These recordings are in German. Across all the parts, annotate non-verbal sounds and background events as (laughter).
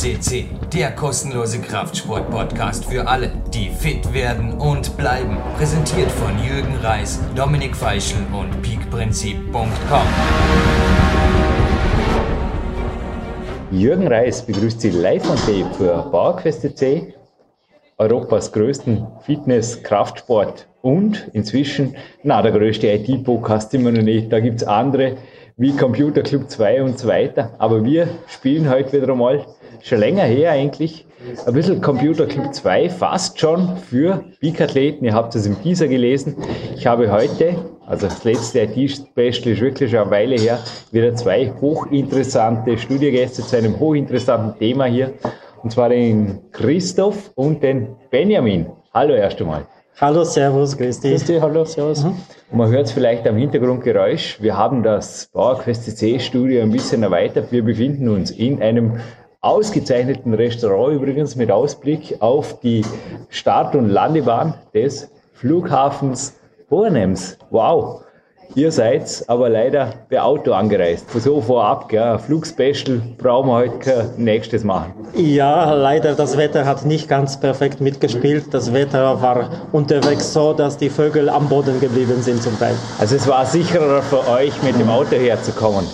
CC, der kostenlose Kraftsport-Podcast für alle, die fit werden und bleiben. Präsentiert von Jürgen Reis, Dominik Feischl und peakprinzip.com. Jürgen Reis begrüßt Sie live on tape für PowerQuest C, Europas größten Fitness, Kraftsport und inzwischen, na, der größte IT-Podcast immer noch nicht. Da gibt es andere wie Computer Club 2 und so weiter. Aber wir spielen heute wieder einmal, schon länger her eigentlich, ein bisschen Computer Club 2, fast schon für Peak-Athleten. Ihr habt es im Teaser gelesen. Ich habe heute, also das letzte IT-Special ist wirklich schon eine Weile her, wieder zwei hochinteressante Studiogäste zu einem hochinteressanten Thema hier. Und zwar den Christoph und den Benjamin. Hallo erst einmal. Hallo, Servus, grüß dich. Grüß dich, hallo, Servus. Mhm. Man hört es vielleicht am Hintergrundgeräusch. Wir haben das PowerQuest C Studio ein bisschen erweitert. Wir befinden uns in einem ausgezeichneten Restaurant übrigens mit Ausblick auf die Start- und Landebahn des Flughafens Bornems. Wow! Ihr seid aber leider per Auto angereist. So vorab, gell? Flugspecial brauchen wir heute kein nächstes machen. Ja, leider, das Wetter hat nicht ganz perfekt mitgespielt. Das Wetter war unterwegs so, dass die Vögel am Boden geblieben sind zum Teil. Also es war sicherer für euch, mit dem Auto herzukommen.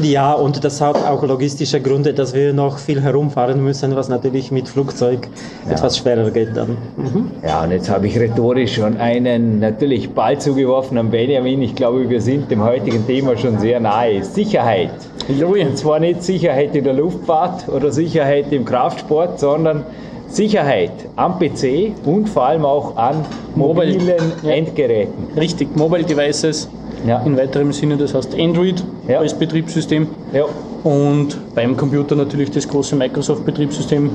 Ja, und das hat auch logistische Gründe, dass wir noch viel herumfahren müssen, was natürlich mit Flugzeug ja. etwas schwerer geht dann. Mhm. Ja, und jetzt habe ich rhetorisch schon einen natürlich Ball zugeworfen an Benjamin. Ich glaube, wir sind dem heutigen Thema schon sehr nahe. Sicherheit. Und zwar nicht Sicherheit in der Luftfahrt oder Sicherheit im Kraftsport, sondern Sicherheit am PC und vor allem auch an mobilen Mobile. Endgeräten. Richtig, Mobile Devices ja. in weiterem Sinne, das heißt Android ja. als Betriebssystem. Ja. Und beim Computer natürlich das große Microsoft-Betriebssystem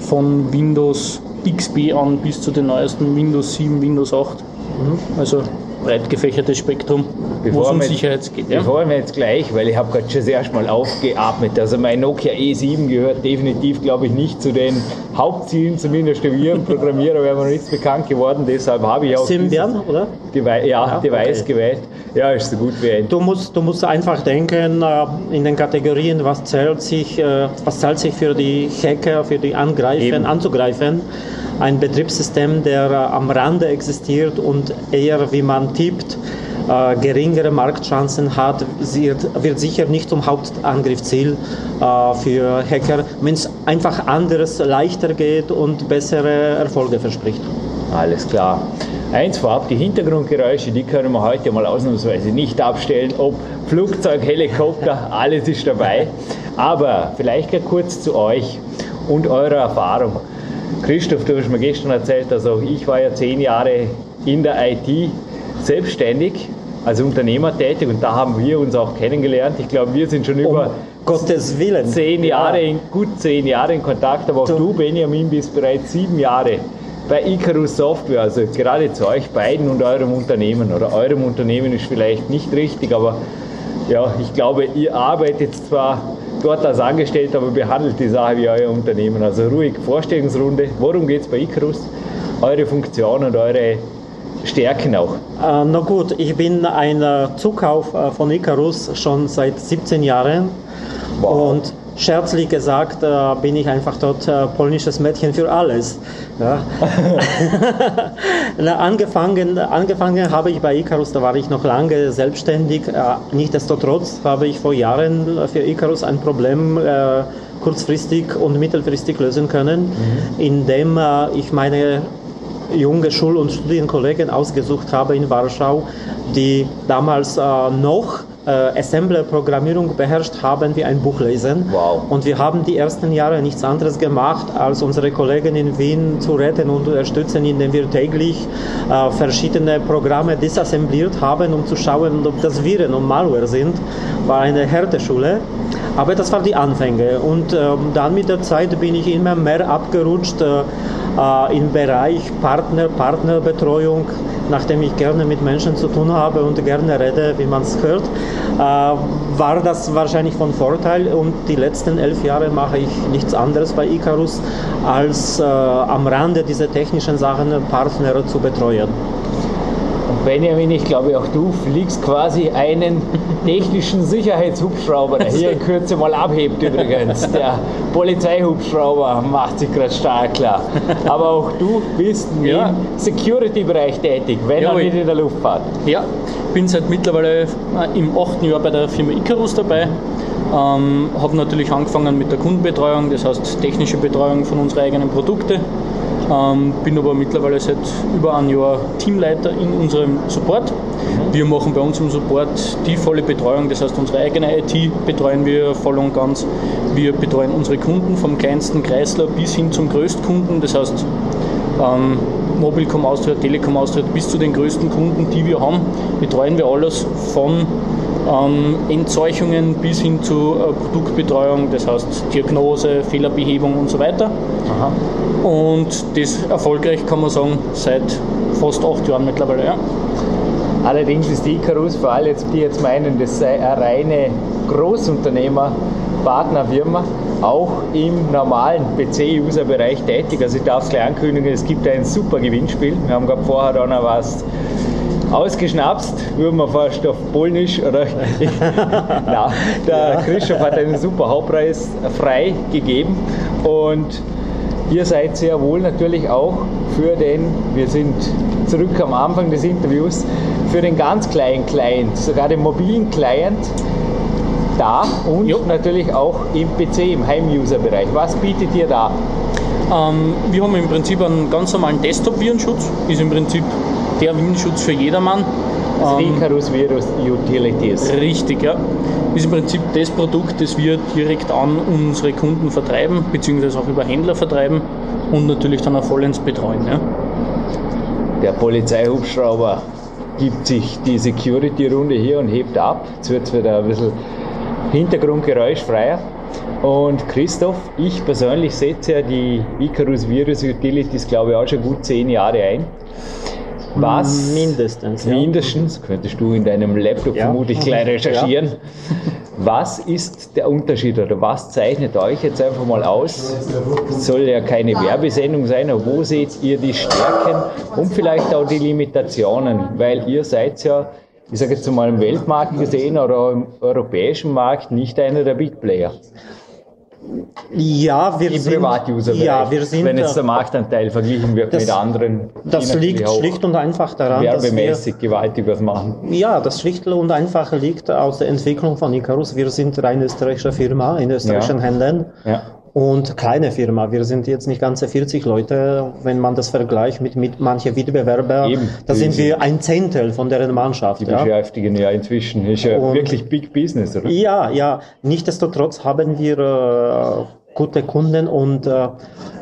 von Windows XP an bis zu den neuesten Windows 7, Windows 8. Mhm. Also breit gefächertes Spektrum, wo es um Sicherheit geht. Ja? Bevor wir jetzt gleich, weil ich habe gerade schon das erste Mal aufgeatmet, also mein Nokia E7 gehört definitiv, glaube ich, nicht zu den Hauptzielen, zumindest der Virenprogrammierer wäre mir noch nichts bekannt geworden, deshalb habe ich auch Symbian, oder? Devi ja, ja, Device okay. gewählt. Ja, ist so gut wie ein. Du musst, du musst einfach denken äh, in den Kategorien, was zählt sich, äh, was zählt sich für die Hacker, für die Angreifer, anzugreifen ein Betriebssystem, der äh, am Rande existiert und eher, wie man tippt, äh, geringere Marktchancen hat, wird, sicher nicht zum Hauptangriffsziel äh, für Hacker, wenn es einfach anderes leichter geht und bessere Erfolge verspricht. Alles klar. Eins vorab, die Hintergrundgeräusche, die können wir heute mal ausnahmsweise nicht abstellen. Ob Flugzeug, Helikopter, alles ist dabei. Aber vielleicht kurz zu euch und eurer Erfahrung. Christoph, du hast mir gestern erzählt, also ich war ja zehn Jahre in der IT selbstständig als Unternehmer tätig und da haben wir uns auch kennengelernt. Ich glaube, wir sind schon um über Gottes Willen. Zehn Jahre, in, gut zehn Jahre in Kontakt, aber auch du, du, Benjamin, bist bereits sieben Jahre bei Icarus Software, also gerade zu euch beiden und eurem Unternehmen. Oder eurem Unternehmen ist vielleicht nicht richtig, aber ja, ich glaube, ihr arbeitet zwar dort als Angestellter, aber behandelt die Sache wie euer Unternehmen. Also ruhig, Vorstellungsrunde. Worum geht es bei Icarus? Eure Funktion und eure Stärken auch. Äh, na gut, ich bin ein Zukauf äh, von Icarus schon seit 17 Jahren. Wow. Und scherzlich gesagt, äh, bin ich einfach dort äh, polnisches Mädchen für alles. Ja. (laughs) angefangen, angefangen habe ich bei Icarus, da war ich noch lange selbstständig. Äh, Nichtsdestotrotz habe ich vor Jahren für Icarus ein Problem äh, kurzfristig und mittelfristig lösen können, mhm. indem äh, ich meine junge Schul- und Studienkollegen ausgesucht habe in Warschau, die damals äh, noch Assembler-Programmierung beherrscht haben wie ein Buch lesen. Wow. Und wir haben die ersten Jahre nichts anderes gemacht, als unsere Kollegen in Wien zu retten und unterstützen, indem wir täglich äh, verschiedene Programme disassembliert haben, um zu schauen, ob das Viren und Malware sind. War eine Härteschule. Aber das waren die Anfänge. Und ähm, dann mit der Zeit bin ich immer mehr abgerutscht äh, äh im Bereich Partner, Partnerbetreuung, nachdem ich gerne mit Menschen zu tun habe und gerne rede, wie man es hört, äh, war das wahrscheinlich von Vorteil. Und die letzten elf Jahre mache ich nichts anderes bei Icarus, als äh, am Rande diese technischen Sachen Partner zu betreuen. Benjamin, ich glaube auch du fliegst quasi einen technischen Sicherheitshubschrauber, der hier in Kürze mal abhebt übrigens. Der Polizeihubschrauber macht sich gerade stark klar. Aber auch du bist ja. im Security-Bereich tätig, wenn auch nicht in der Luftfahrt. Ja, bin seit mittlerweile äh, im achten Jahr bei der Firma Icarus dabei. Ähm, habe natürlich angefangen mit der Kundenbetreuung, das heißt technische Betreuung von unseren eigenen Produkten. Ähm, bin aber mittlerweile seit über einem Jahr Teamleiter in unserem Support. Wir machen bei uns im Support die volle Betreuung, das heißt unsere eigene IT betreuen wir voll und ganz. Wir betreuen unsere Kunden vom kleinsten Kreisler bis hin zum Größtkunden, das heißt ähm, Mobilcom Austria, Telekom Austria bis zu den größten Kunden, die wir haben, betreuen wir alles von ähm, Entseuchungen bis hin zu äh, Produktbetreuung, das heißt Diagnose, Fehlerbehebung und so weiter. Aha. Und das erfolgreich kann man sagen seit fast acht Jahren mittlerweile. Ja. Allerdings ist die Icarus, für alle, die jetzt meinen, das sei eine reine Großunternehmer, Partnerfirma, auch im normalen PC-User-Bereich tätig. Also ich darf es gleich ankündigen, es gibt ein super Gewinnspiel. Wir haben gerade vorher da noch was ausgeschnapst, würde man fast auf Polnisch oder. (laughs) Nein, der ja. Christoph hat einen super Hauptpreis frei gegeben und ihr seid sehr wohl natürlich auch für den, wir sind zurück am Anfang des Interviews, für den ganz kleinen Client, sogar den mobilen Client da und jo. natürlich auch im PC, im Heim-User-Bereich. Was bietet ihr da? Ähm, wir haben im Prinzip einen ganz normalen Desktop-Virenschutz, ist im Prinzip der Virenschutz für jedermann. Icarus ähm, Virus Utilities. Richtig, ja. Ist im Prinzip das Produkt, das wir direkt an unsere Kunden vertreiben, beziehungsweise auch über Händler vertreiben und natürlich dann auch vollends betreuen. Ja. Der Polizeihubschrauber gibt sich die Security-Runde hier und hebt ab. Jetzt wird es wieder ein bisschen Hintergrundgeräusch freier. Und Christoph, ich persönlich setze ja die Icarus Virus Utilities, glaube ich, auch schon gut zehn Jahre ein. Was mindestens, mindestens ja. könntest du in deinem Laptop ja. vermutlich gleich recherchieren. Ja. Was ist der Unterschied oder was zeichnet euch jetzt einfach mal aus? Es soll ja keine Werbesendung sein, aber wo seht ihr die Stärken und vielleicht auch die Limitationen? Weil ihr seid ja, ich sage jetzt mal im Weltmarkt gesehen oder im europäischen Markt nicht einer der Big Player. Ja, wir Im sind, Privatuser ja, wir sind, wenn jetzt der Marktanteil verglichen wird das, mit anderen. Das liegt schlicht und einfach daran, werbemäßig dass wir, gewaltig was machen. Ja, das schlicht und einfach liegt aus der Entwicklung von Icarus. Wir sind rein österreichische Firma in österreichischen ja. Händen. Ja und kleine Firma. Wir sind jetzt nicht ganze 40 Leute, wenn man das vergleicht mit, mit manchen Wettbewerbern. Da sind wir ein Zehntel von deren Mannschaft. Die ja. beschäftigen ja inzwischen. Ist ja und wirklich Big Business, oder? Ja, ja. Nichtsdestotrotz haben wir äh, gute Kunden und äh,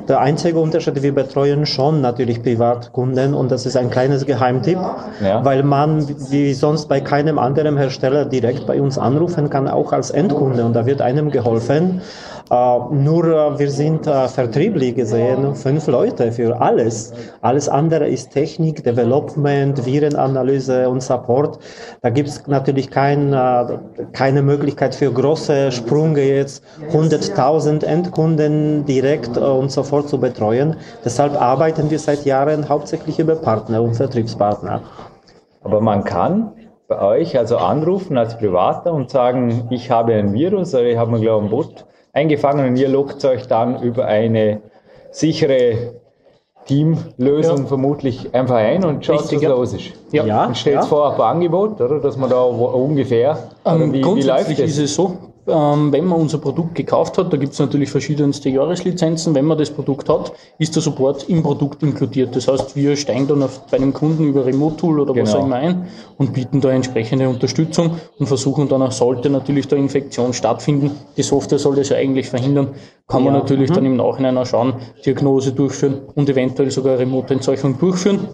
der einzige Unterschied, wir betreuen schon natürlich Privatkunden und das ist ein kleines Geheimtipp, ja. weil man wie sonst bei keinem anderen Hersteller direkt bei uns anrufen kann, auch als Endkunde und da wird einem geholfen. Äh, nur äh, wir sind äh, vertrieblich gesehen fünf Leute für alles. Alles andere ist Technik, Development, Virenanalyse und Support. Da gibt es natürlich kein, keine Möglichkeit für große Sprünge jetzt 100.000 Endkunden direkt und sofort zu betreuen. Deshalb arbeiten wir seit Jahren hauptsächlich über Partner und Vertriebspartner. Aber man kann bei euch also anrufen als Privater und sagen, ich habe ein Virus oder ich habe mir glaube ich ein Bot eingefangen und ihr lockt euch dann über eine sichere Teamlösung ja. vermutlich einfach ein und schaut, Richtig, was ja. los ist. Ja. ja. Und stellt ja. vor ein paar Angebot, oder? Dass man da ungefähr. Ähm, wie, grundsätzlich wie läuft das? ist es so, wenn man unser Produkt gekauft hat, da gibt es natürlich verschiedenste Jahreslizenzen, wenn man das Produkt hat, ist der Support im Produkt inkludiert. Das heißt, wir steigen dann auf, bei einem Kunden über Remote-Tool oder genau. was auch immer ein und bieten da entsprechende Unterstützung und versuchen dann auch, sollte natürlich da Infektion stattfinden, die Software soll das ja eigentlich verhindern, kann ja. man natürlich mhm. dann im Nachhinein auch schauen, Diagnose durchführen und eventuell sogar Remote-Entzeugung durchführen.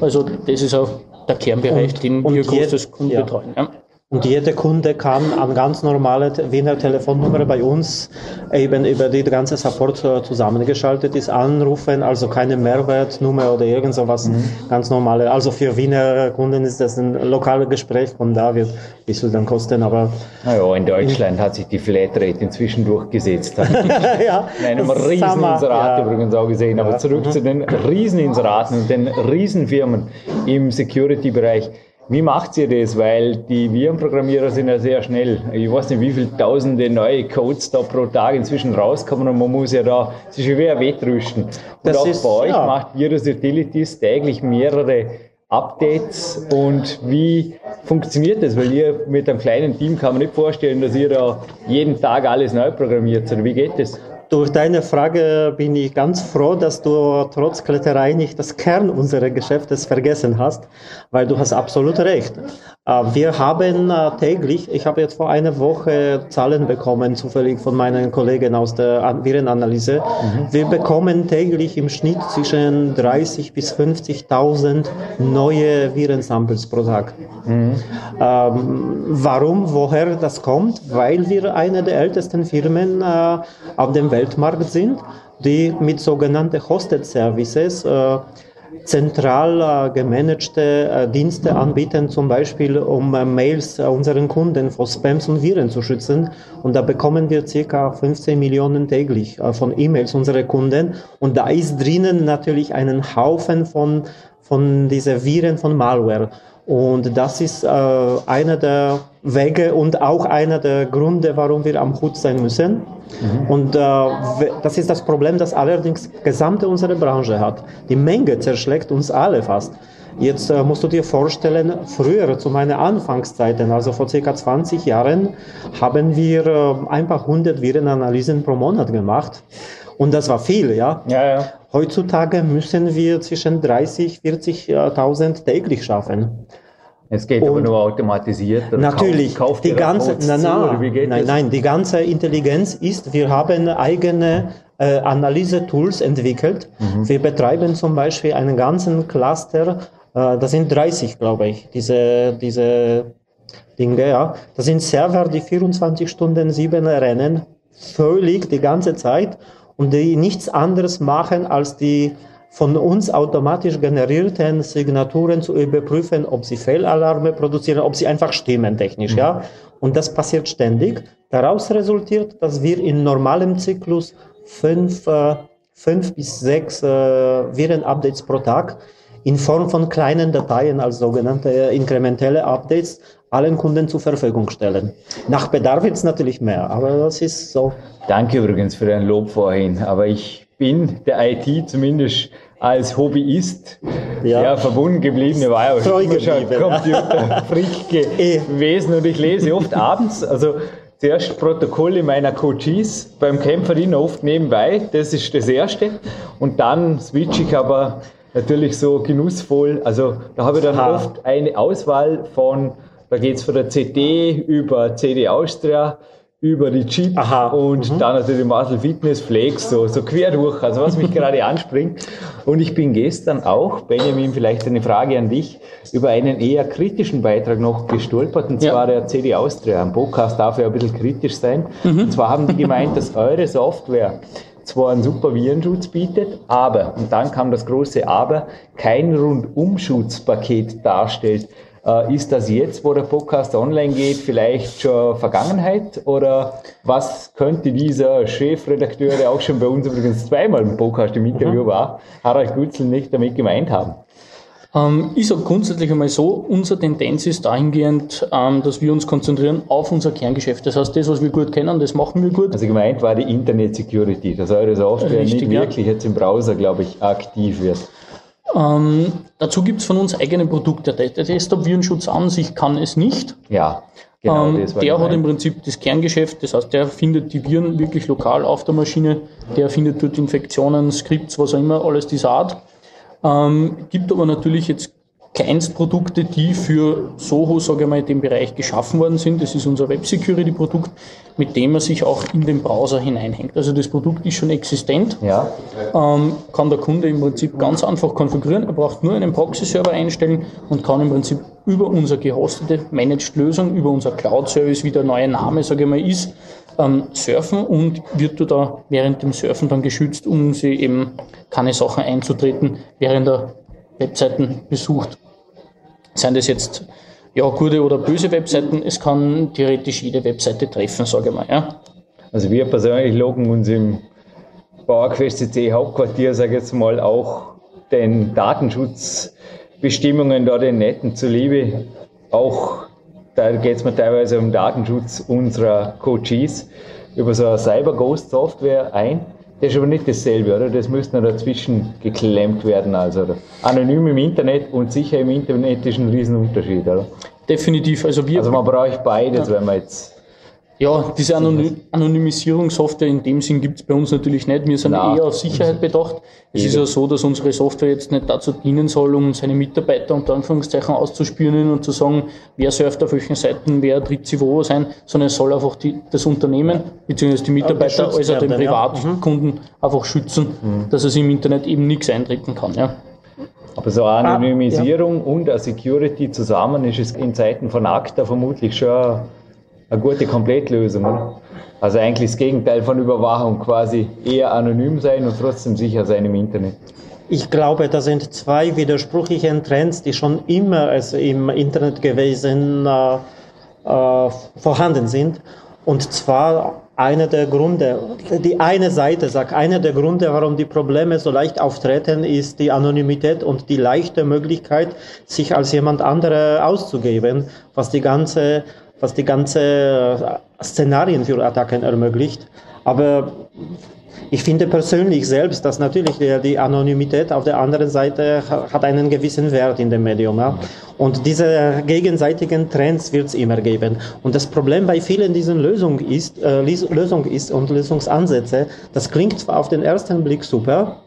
Also das ist auch der Kernbereich, und, den wir großes Kunden ja. betreuen. Ja. Und jeder Kunde kann an ganz normale Wiener Telefonnummer bei uns eben über die ganze Support äh, zusammengeschaltet ist, anrufen, also keine Mehrwertnummer oder irgend sowas, mhm. ganz normale. Also für Wiener Kunden ist das ein lokales Gespräch, von da wird ein bisschen dann kosten, aber. Naja, in Deutschland in, hat sich die Flatrate inzwischen durchgesetzt. (laughs) ja. In einem Rieseninserat ja. übrigens auch gesehen. Aber zurück mhm. zu den Rieseninseraten und den Riesenfirmen im Security-Bereich. Wie macht ihr das? Weil die Virenprogrammierer sind ja sehr schnell. Ich weiß nicht, wie viele tausende neue Codes da pro Tag inzwischen rauskommen und man muss ja da sich schwer wettrüsten. Und das auch ist, bei euch ja. macht Virus Utilities täglich mehrere Updates und wie funktioniert das? Weil ihr mit einem kleinen Team kann man nicht vorstellen, dass ihr da jeden Tag alles neu programmiert, sondern wie geht das? Durch deine Frage bin ich ganz froh, dass du trotz Kletterei nicht das Kern unseres Geschäftes vergessen hast, weil du hast absolut recht. Äh, wir haben äh, täglich, ich habe jetzt vor einer Woche Zahlen bekommen, zufällig von meinen Kollegen aus der Virenanalyse. Mhm. Wir bekommen täglich im Schnitt zwischen 30 bis 50.000 neue Virensamples pro Tag. Mhm. Ähm, warum, woher das kommt? Weil wir eine der ältesten Firmen äh, auf dem Weltmarkt sind, die mit sogenannten Hosted Services äh, zentral äh, gemanagte äh, Dienste anbieten, zum Beispiel um äh, Mails äh, unseren Kunden vor Spams und Viren zu schützen. Und da bekommen wir circa 15 Millionen täglich äh, von E-Mails unserer Kunden. Und da ist drinnen natürlich einen Haufen von, von diese Viren von Malware. Und das ist äh, einer der Wege und auch einer der Gründe, warum wir am Hut sein müssen. Mhm. Und äh, das ist das Problem, das allerdings gesamte unsere Branche hat. Die Menge zerschlägt uns alle fast. Jetzt äh, musst du dir vorstellen, früher zu meinen Anfangszeiten, also vor circa 20 Jahren, haben wir äh, ein paar hundert Virenanalysen pro Monat gemacht. Und das war viel, ja. ja, ja. Heutzutage müssen wir zwischen 30, 40.000 täglich schaffen. Es geht und aber nur automatisiert. Natürlich, kauft, kauft die ganze, na, na, nein, nein, die ganze Intelligenz ist, wir haben eigene äh, Analyse-Tools entwickelt. Mhm. Wir betreiben zum Beispiel einen ganzen Cluster, äh, das sind 30, glaube ich, diese, diese Dinge, ja. Das sind Server, die 24 Stunden, sieben rennen, völlig die ganze Zeit und die nichts anderes machen, als die von uns automatisch generierten Signaturen zu überprüfen, ob sie Fehlalarme produzieren, ob sie einfach stimmen technisch, mhm. ja. Und das passiert ständig. Daraus resultiert, dass wir in normalem Zyklus fünf, äh, fünf bis sechs äh, Viren-Updates pro Tag in Form von kleinen Dateien als sogenannte inkrementelle Updates allen Kunden zur Verfügung stellen. Nach Bedarf jetzt natürlich mehr, aber das ist so. Danke übrigens für dein Lob vorhin, aber ich bin der IT zumindest als Hobbyist ja. ja verbunden geblieben. Ich war ja schon Computerfreak (laughs) eh. gewesen und ich lese oft abends, also zuerst Protokolle meiner Coaches beim Kämpferin oft nebenbei, das ist das Erste. Und dann switche ich aber natürlich so genussvoll, also da habe ich dann oft eine Auswahl von, da geht es von der CD über CD Austria, über die Cheat Aha. und mhm. dann natürlich Muscle Fitness Flex, so, so quer durch, also was mich gerade (laughs) anspringt. Und ich bin gestern auch, Benjamin, vielleicht eine Frage an dich, über einen eher kritischen Beitrag noch gestolpert, und zwar ja. der CD Austria. Ein Podcast darf ja ein bisschen kritisch sein. Mhm. Und zwar haben die gemeint, dass eure Software zwar einen super Virenschutz bietet, aber, und dann kam das große Aber, kein Rundumschutzpaket darstellt. Äh, ist das jetzt, wo der Podcast online geht, vielleicht schon Vergangenheit? Oder was könnte dieser Chefredakteur, der auch schon bei uns übrigens zweimal im Podcast im Interview mhm. war, Harald Gutzel, nicht damit gemeint haben? Ähm, ich sage grundsätzlich einmal so, unsere Tendenz ist dahingehend, ähm, dass wir uns konzentrieren auf unser Kerngeschäft. Das heißt, das, was wir gut kennen, das machen wir gut. Also gemeint war die Internet Security, dass eure Software Richtig, nicht wirklich ja. jetzt im Browser, glaube ich, aktiv wird. Ähm, dazu gibt es von uns eigene Produkte. Der Desktop-Virenschutz an sich kann es nicht. Ja. Genau, ähm, der hat im Prinzip das Kerngeschäft, das heißt, der findet die Viren wirklich lokal auf der Maschine, der findet dort Infektionen, Skripts, was auch immer, alles dieser Art. Ähm, gibt aber natürlich jetzt Kleinstprodukte, die für Soho, sage ich mal, in dem Bereich geschaffen worden sind. Das ist unser Web Security Produkt, mit dem man sich auch in den Browser hineinhängt. Also das Produkt ist schon existent, ja. ähm, kann der Kunde im Prinzip ganz einfach konfigurieren. Er braucht nur einen Proxy-Server einstellen und kann im Prinzip über unsere gehostete Managed-Lösung, über unser Cloud-Service, wie der neue Name, sage ich mal, ist, ähm, surfen und wird da während dem Surfen dann geschützt, um sie eben keine Sachen einzutreten, während er Webseiten besucht. Seien das jetzt ja, gute oder böse Webseiten, es kann theoretisch jede Webseite treffen, sage ich mal. Ja. Also wir persönlich loggen uns im PowerQuest CC Hauptquartier, sage ich jetzt mal, auch den Datenschutzbestimmungen da den Netten zuliebe auch da geht es mir teilweise um Datenschutz unserer Coaches über so eine Cyber-Ghost-Software ein. Das ist aber nicht dasselbe, oder? Das müsste noch dazwischen geklemmt werden. Also anonym im Internet und sicher im Internet ist ein Riesenunterschied, oder? Definitiv. Also, wir, also man braucht beides, ja. wenn man jetzt ja, diese Anony Anonymisierungssoftware in dem Sinn gibt es bei uns natürlich nicht. Wir sind Nein. eher auf Sicherheit bedacht. Es ist ja so, dass unsere Software jetzt nicht dazu dienen soll, um seine Mitarbeiter unter Anführungszeichen auszuspüren und zu sagen, wer surft auf welchen Seiten, wer tritt sie wo sein, sondern es soll einfach die, das Unternehmen bzw. die Mitarbeiter, also den Privatkunden ja. einfach schützen, mhm. dass es im Internet eben nichts eintreten kann. Ja. Aber so eine Anonymisierung ah, ja. und eine Security zusammen ist es in Zeiten von ACTA vermutlich schon eine gute Komplettlösung. Oder? Also eigentlich das Gegenteil von Überwachung, quasi eher anonym sein und trotzdem sicher sein im Internet. Ich glaube, das sind zwei widersprüchliche Trends, die schon immer also im Internet gewesen äh, äh, vorhanden sind. Und zwar einer der Gründe, die eine Seite sagt, einer der Gründe, warum die Probleme so leicht auftreten, ist die Anonymität und die leichte Möglichkeit, sich als jemand andere auszugeben, was die ganze was die ganze äh, Szenarien für Attacken ermöglicht. Aber ich finde persönlich selbst, dass natürlich die Anonymität auf der anderen Seite hat einen gewissen Wert in dem Medium. Ja? Und diese gegenseitigen Trends wird es immer geben. Und das Problem bei vielen diesen Lösungen ist, äh, Lösung ist und Lösungsansätze, das klingt zwar auf den ersten Blick super,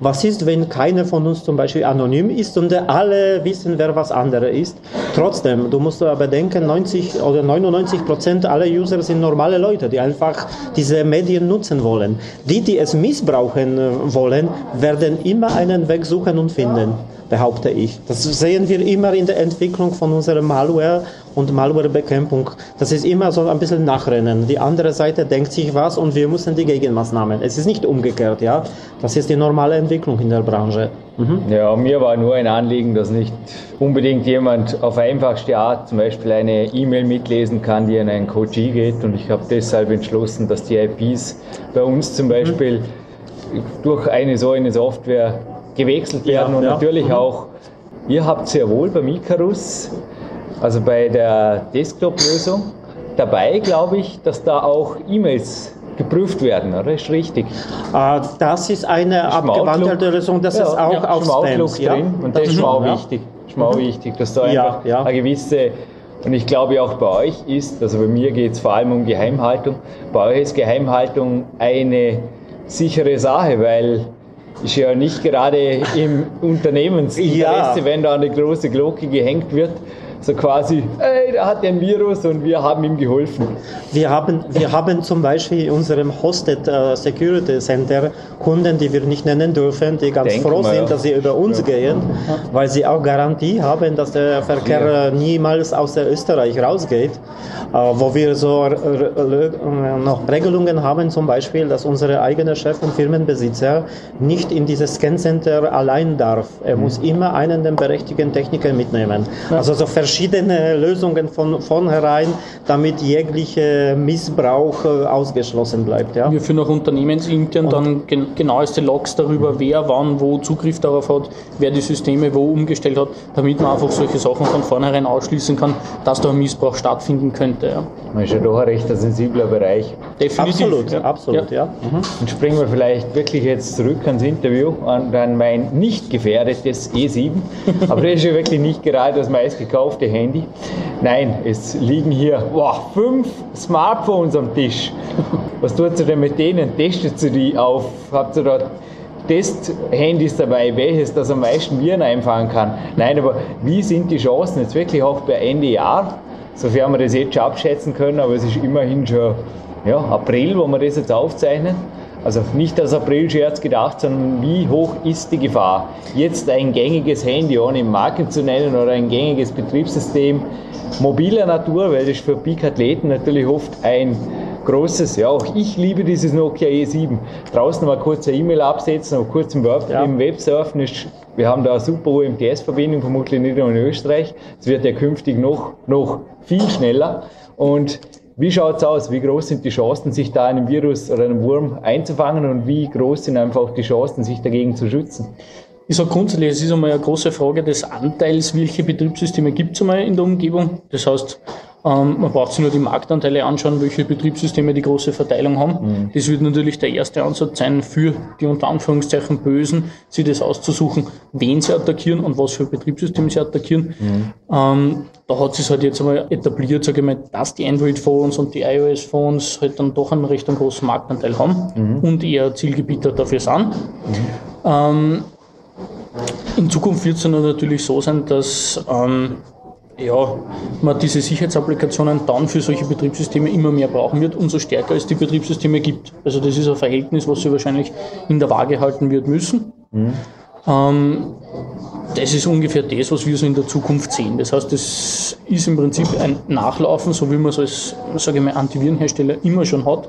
was ist, wenn keiner von uns zum Beispiel anonym ist und alle wissen, wer was andere ist? Trotzdem, du musst aber denken, 90 oder 99 Prozent aller User sind normale Leute, die einfach diese Medien nutzen wollen. Die, die es missbrauchen äh, wollen, werden immer einen Weg suchen und finden behaupte ich. Das sehen wir immer in der Entwicklung von unserer Malware und Malwarebekämpfung. Das ist immer so ein bisschen Nachrennen. Die andere Seite denkt sich was und wir müssen die Gegenmaßnahmen. Es ist nicht umgekehrt, ja. Das ist die normale Entwicklung in der Branche. Mhm. Ja, mir war nur ein Anliegen, dass nicht unbedingt jemand auf einfachste Art zum Beispiel eine E-Mail mitlesen kann, die an einen Coachee geht. Und ich habe deshalb entschlossen, dass die IPs bei uns zum Beispiel mhm. durch eine so eine Software gewechselt werden ja, und ja. natürlich mhm. auch, ihr habt sehr wohl beim Icarus, also bei der Desktop-Lösung, dabei, glaube ich, dass da auch E-Mails geprüft werden, oder? Ist richtig? Uh, das ist eine abgewandelte Lösung, das ja, ist auch ja, auf Spams, ja? drin und das, das ist mir auch wichtig. Ist mhm. wichtig, dass da einfach eine gewisse und ich glaube auch bei euch ist, also bei mir geht es vor allem um Geheimhaltung, bei euch ist Geheimhaltung eine sichere Sache, weil ist ja nicht gerade im (laughs) Unternehmensinteresse, ja. wenn da eine große Glocke gehängt wird, so quasi, ey, der hat ein Virus und wir haben ihm geholfen. Wir haben, wir haben zum Beispiel in unserem Hosted uh, Security Center Kunden, die wir nicht nennen dürfen, die ganz Denk froh mal, sind, dass sie über uns ja. gehen, weil sie auch Garantie haben, dass der Verkehr ja. niemals aus der Österreich rausgeht. Uh, wo wir so uh, noch Regelungen haben, zum Beispiel, dass unsere eigene Chef und Firmenbesitzer nicht in dieses Scan-Center allein darf. Er mhm. muss immer einen der berechtigten Techniker mitnehmen. Also so verschiedene verschiedene Lösungen von vornherein, damit jeglicher Missbrauch äh, ausgeschlossen bleibt. Ja? Wir führen auch unternehmensintern dann gen genaueste Logs darüber, wer wann wo Zugriff darauf hat, wer die Systeme wo umgestellt hat, damit man einfach solche Sachen von vornherein ausschließen kann, dass da ein Missbrauch stattfinden könnte. Ja. Das ist ja doch ein recht sensibler Bereich. Definitiv. Absolut, ja. absolut, ja. ja. Mhm. Und springen wir vielleicht wirklich jetzt zurück ans Interview, an, an mein nicht gefährdetes E7. (laughs) Aber das ist ja wirklich nicht gerade das meistgekaufte gekaufte Handy. Nein, es liegen hier boah, fünf Smartphones am Tisch. Was tut ihr denn mit denen? Testet ihr die auf? Habt ihr da Test-Handys dabei, welches das am meisten Viren einfahren kann. Nein, aber wie sind die Chancen jetzt wirklich auch bei Ende Jahr, sofern wir das jetzt schon abschätzen können, aber es ist immerhin schon ja, April, wo wir das jetzt aufzeichnen. Also nicht als April-Scherz gedacht, sondern wie hoch ist die Gefahr, jetzt ein gängiges Handy, ohne Marken zu nennen, oder ein gängiges Betriebssystem mobiler Natur, weil das für Peak-Athleten natürlich oft ein großes, ja, auch ich liebe dieses Nokia E7. Draußen mal kurz eine E-Mail absetzen, aber kurz im Web, ja. im Web surfen ist, wir haben da eine super UMTS-Verbindung, vermutlich nicht nur in Österreich. Es wird ja künftig noch, noch viel schneller. Und wie schaut es aus? Wie groß sind die Chancen, sich da einem Virus oder einem Wurm einzufangen und wie groß sind einfach die Chancen, sich dagegen zu schützen? Ich sage grundsätzlich, es ist einmal eine große Frage des Anteils, welche Betriebssysteme gibt es einmal in der Umgebung. Das heißt, ähm, man braucht sich nur die Marktanteile anschauen, welche Betriebssysteme die große Verteilung haben. Mhm. Das wird natürlich der erste Ansatz sein, für die unter Anführungszeichen Bösen, sich das auszusuchen, wen sie attackieren und was für Betriebssysteme sie attackieren. Mhm. Ähm, da hat sich halt jetzt einmal etabliert, sage ich mal, dass die Android-Phones und die iOS-Phones halt dann doch einen recht großen Marktanteil haben mhm. und eher Zielgebieter dafür sind. Mhm. Ähm, in Zukunft wird es dann natürlich so sein, dass ähm, ja, man diese Sicherheitsapplikationen dann für solche Betriebssysteme immer mehr brauchen wird, umso stärker es die Betriebssysteme gibt. Also das ist ein Verhältnis, was sie wahrscheinlich in der Waage halten wird müssen. Mhm. Ähm, das ist ungefähr das, was wir so in der Zukunft sehen. Das heißt, das ist im Prinzip ein Nachlaufen, so wie man es als sage ich mal, Antivirenhersteller immer schon hat.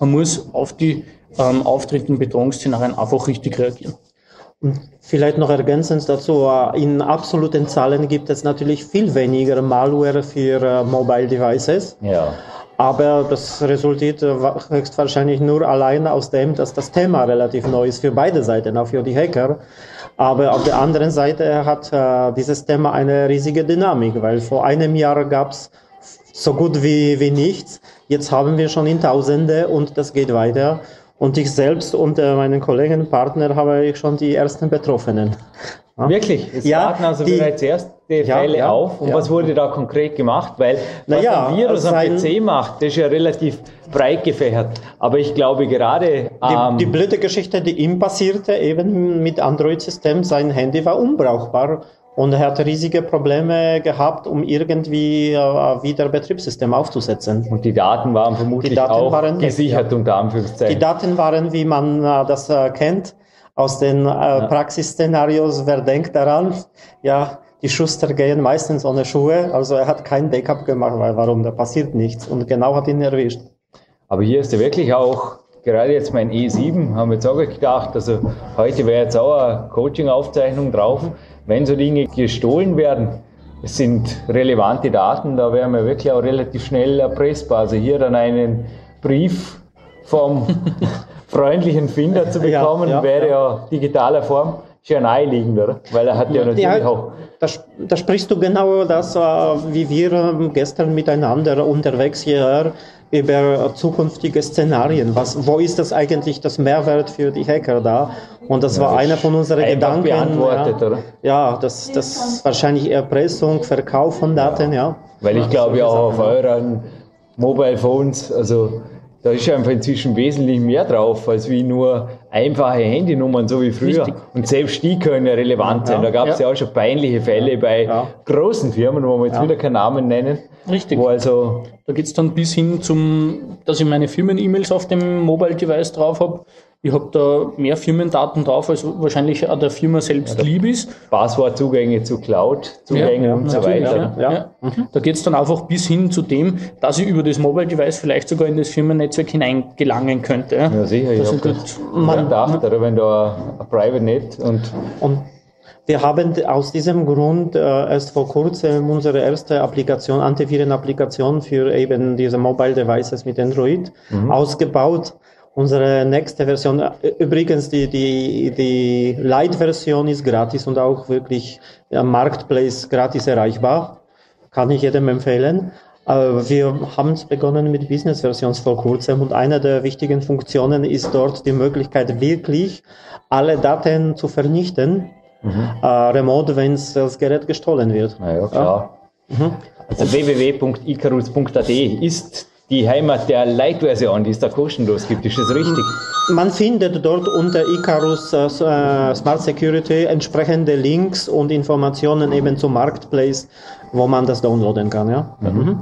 Man muss auf die ähm, auftretenden Bedrohungsszenarien einfach richtig reagieren. Und vielleicht noch ergänzend dazu, äh, in absoluten Zahlen gibt es natürlich viel weniger Malware für äh, Mobile Devices. Ja. Aber das resultiert äh, höchstwahrscheinlich nur allein aus dem, dass das Thema relativ neu ist für beide Seiten, auch für die Hacker. Aber auf der anderen Seite hat äh, dieses Thema eine riesige Dynamik, weil vor einem Jahr gab es so gut wie, wie nichts. Jetzt haben wir schon in Tausende und das geht weiter. Und ich selbst und äh, meinen Kollegen, Partner habe ich schon die ersten Betroffenen. Wirklich? Es ja, warten also die, bereits erste Fälle ja, auf. Und ja. was wurde da konkret gemacht? Weil was naja, ein Virus am PC macht, das ist ja relativ breit gefächert. Aber ich glaube gerade... Ähm, die, die blöde Geschichte, die ihm passierte, eben mit Android-System, sein Handy war unbrauchbar und er hat riesige Probleme gehabt, um irgendwie äh, wieder Betriebssystem aufzusetzen. Und die Daten waren vermutlich Daten auch waren, gesichert ja. unter Anführungszeichen. Die Daten waren, wie man äh, das äh, kennt, aus den äh, ja. Praxisszenarios. Wer denkt daran? Ja, die Schuster gehen meistens ohne Schuhe. Also er hat kein Backup gemacht, weil warum? Da passiert nichts. Und genau hat ihn erwischt. Aber hier ist er wirklich auch gerade jetzt mein E7, haben wir jetzt auch gedacht, also heute wäre jetzt auch eine Coaching-Aufzeichnung drauf wenn so Dinge gestohlen werden, es sind relevante Daten, da wären wir wirklich auch relativ schnell erpressbar. Also hier dann einen Brief vom (laughs) freundlichen Finder zu bekommen, ja, ja, wäre ja digitaler Form schon naheliegend, oder? Weil er hat ja natürlich ja, auch. Da, da, sprichst du genau das, äh, wie wir gestern miteinander unterwegs hierher über zukünftige Szenarien. Was, wo ist das eigentlich das Mehrwert für die Hacker da? Und das ja, war einer von unseren Gedanken. Beantwortet, ja, oder? ja, das, das wahrscheinlich Erpressung, Verkauf von Daten, ja. ja. Weil ich glaube ja auch auf euren Mobile Phones, also da ist einfach inzwischen wesentlich mehr drauf, als wie nur einfache Handynummern, so wie früher. Richtig. Und selbst die können ja relevant sein. Da gab es ja. ja. auch schon peinliche Fälle bei großen Firmen, wo wir jetzt wieder keinen Namen nennen. Richtig. Wo also da geht es dann bis hin zum, dass ich meine Firmen-E-Mails auf dem Mobile-Device drauf habe. Ich habe da mehr Firmendaten drauf, als wahrscheinlich auch der Firma selbst ja, lieb ist. Passwortzugänge zu Cloud-Zugängen ja, und so weiter. Ja, ja. Mhm. Da geht es dann einfach bis hin zu dem, dass ich über das Mobile-Device vielleicht sogar in das Firmennetzwerk hineingelangen könnte. Ja, sicher. Ich habe man gedacht, oder wenn da ein Private Net und, und wir haben aus diesem Grund äh, erst vor kurzem unsere erste Applikation, Antiviren-Applikation für eben diese Mobile Devices mit Android mhm. ausgebaut. Unsere nächste Version, äh, übrigens die, die, die Light-Version ist gratis und auch wirklich am Marketplace gratis erreichbar. Kann ich jedem empfehlen. Äh, wir haben begonnen mit Business-Versions vor kurzem und eine der wichtigen Funktionen ist dort die Möglichkeit, wirklich alle Daten zu vernichten, mhm. äh, remote, wenn das Gerät gestohlen wird. Na ja, klar. Ja. Mhm. Also www.icarus.at ist die Heimat der Light-Version, die es da kostenlos gibt. Ist das richtig? man findet dort unter Icarus äh, äh, Smart Security entsprechende Links und Informationen eben zum Marketplace, wo man das downloaden kann. Ja? Mhm.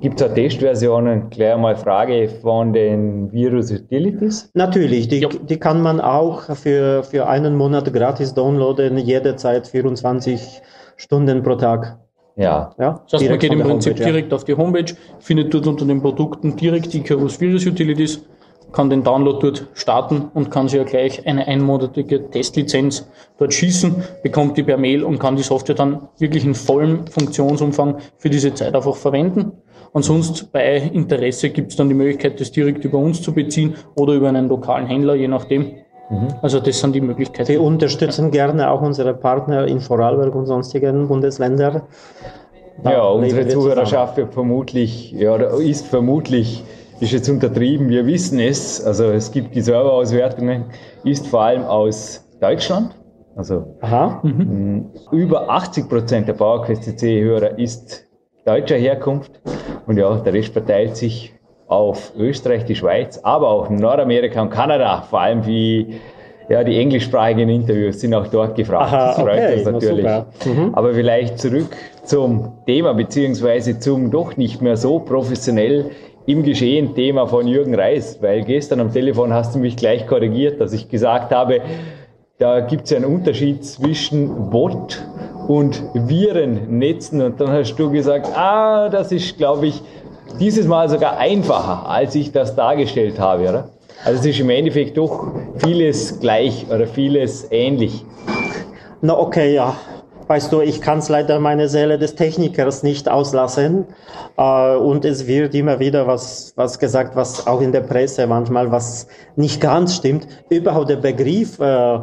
Gibt es Testversionen? Gleich mal Frage von den Virus Utilities? Natürlich, die, die kann man auch für, für einen Monat gratis downloaden, jederzeit 24 Stunden pro Tag. Ja. ja das heißt, man geht im Prinzip Homepage, direkt ja. auf die Homepage, findet dort unter den Produkten direkt die Icarus Virus Utilities, kann den Download dort starten und kann sich ja gleich eine einmonatige Testlizenz dort schießen, bekommt die per Mail und kann die Software dann wirklich in vollem Funktionsumfang für diese Zeit einfach verwenden. Ansonsten bei Interesse gibt es dann die Möglichkeit, das direkt über uns zu beziehen oder über einen lokalen Händler, je nachdem. Mhm. Also das sind die Möglichkeiten. Wir unterstützen ja. gerne auch unsere Partner in Vorarlberg und sonstigen Bundesländern. Da ja, unsere Zuhörerschaft wird vermutlich, ja, ist vermutlich, ist jetzt untertrieben, wir wissen es, also es gibt die Serverauswertungen, ist vor allem aus Deutschland. Also mhm. über 80 Prozent der PowerQuest CC-Hörer ist deutscher Herkunft. Und ja, der Rest verteilt sich auf Österreich, die Schweiz, aber auch Nordamerika und Kanada, vor allem wie ja, die englischsprachigen Interviews sind auch dort gefragt. Aha, das freut okay, uns natürlich. Mhm. Aber vielleicht zurück zum Thema, beziehungsweise zum doch nicht mehr so professionell im Geschehen Thema von Jürgen Reis, weil gestern am Telefon hast du mich gleich korrigiert, dass ich gesagt habe, da gibt es ja einen Unterschied zwischen Bot und Virennetzen. Und dann hast du gesagt, ah, das ist, glaube ich, dieses Mal sogar einfacher, als ich das dargestellt habe, oder? Also es ist im Endeffekt doch vieles gleich oder vieles ähnlich. Na okay, ja. Weißt du, ich kann es leider meine Seele des Technikers nicht auslassen. Äh, und es wird immer wieder was, was gesagt, was auch in der Presse manchmal was nicht ganz stimmt. Überhaupt der Begriff äh,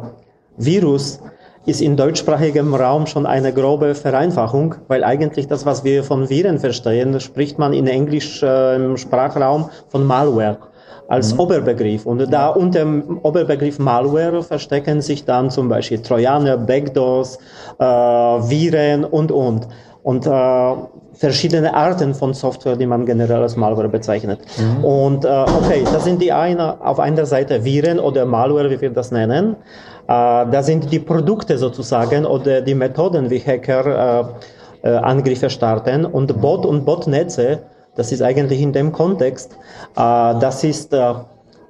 Virus ist in deutschsprachigem Raum schon eine grobe Vereinfachung, weil eigentlich das, was wir von Viren verstehen, spricht man in Englisch äh, Sprachraum von Malware als mhm. Oberbegriff. Und da unter dem Oberbegriff Malware verstecken sich dann zum Beispiel Trojaner, Backdoors, äh, Viren und, und. Und äh, verschiedene Arten von Software, die man generell als Malware bezeichnet. Mhm. Und äh, okay, das sind die eine, auf einer Seite Viren oder Malware, wie wir das nennen. Äh, das sind die Produkte sozusagen oder die Methoden, wie Hacker äh, äh, Angriffe starten. Und Bot und Botnetze, das ist eigentlich in dem Kontext, das ist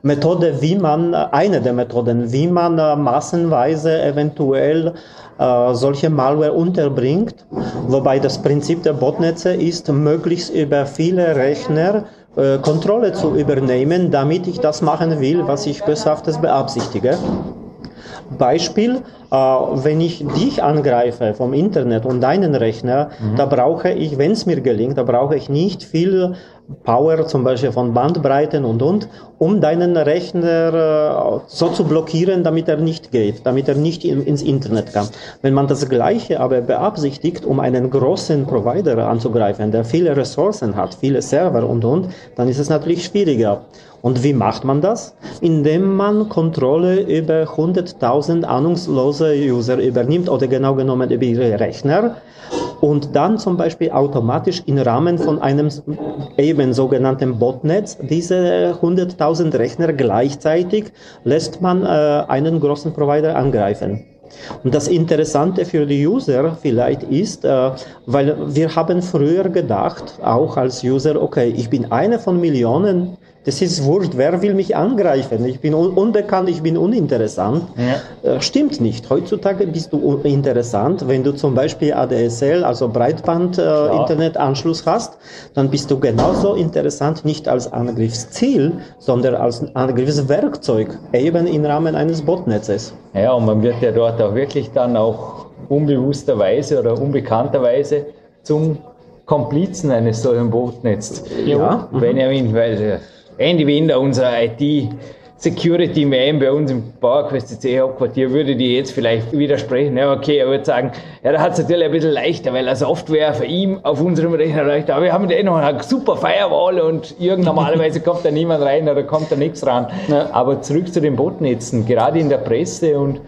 Methode, wie man, eine der Methoden, wie man massenweise eventuell solche Malware unterbringt, wobei das Prinzip der Botnetze ist, möglichst über viele Rechner Kontrolle zu übernehmen, damit ich das machen will, was ich böshaftes beabsichtige. Beispiel, äh, wenn ich dich angreife vom Internet und deinen Rechner, mhm. da brauche ich, wenn es mir gelingt, da brauche ich nicht viel Power, zum Beispiel von Bandbreiten und und, um deinen Rechner äh, so zu blockieren, damit er nicht geht, damit er nicht in, ins Internet kann. Wenn man das Gleiche aber beabsichtigt, um einen großen Provider anzugreifen, der viele Ressourcen hat, viele Server und und, dann ist es natürlich schwieriger. Und wie macht man das? Indem man Kontrolle über 100.000 ahnungslose User übernimmt oder genau genommen über ihre Rechner und dann zum Beispiel automatisch im Rahmen von einem eben sogenannten Botnetz diese 100.000 Rechner gleichzeitig lässt man äh, einen großen Provider angreifen. Und das Interessante für die User vielleicht ist, äh, weil wir haben früher gedacht, auch als User, okay, ich bin einer von Millionen das ist wurscht, wer will mich angreifen? Ich bin unbekannt, ich bin uninteressant. Ja. Äh, stimmt nicht. Heutzutage bist du interessant. Wenn du zum Beispiel ADSL, also Breitband-Internetanschluss äh, hast, dann bist du genauso interessant, nicht als Angriffsziel, sondern als Angriffswerkzeug, eben im Rahmen eines Botnetzes. Ja, und man wird ja dort auch wirklich dann auch unbewussterweise oder unbekannterweise zum Komplizen eines solchen Botnetzes. Ja. Benjamin, weil Andy Winder, unser IT Security Man bei uns im PowerQuest CC Hauptquartier, würde dir jetzt vielleicht widersprechen. Ja, okay, er würde sagen, ja, da hat es natürlich ein bisschen leichter, weil er Software für ihn auf unserem Rechner reicht. Aber wir haben eh noch eine super Firewall und irgend normalerweise (laughs) kommt da niemand rein oder kommt da nichts ran. Ja. Aber zurück zu den Botnetzen, gerade in der Presse und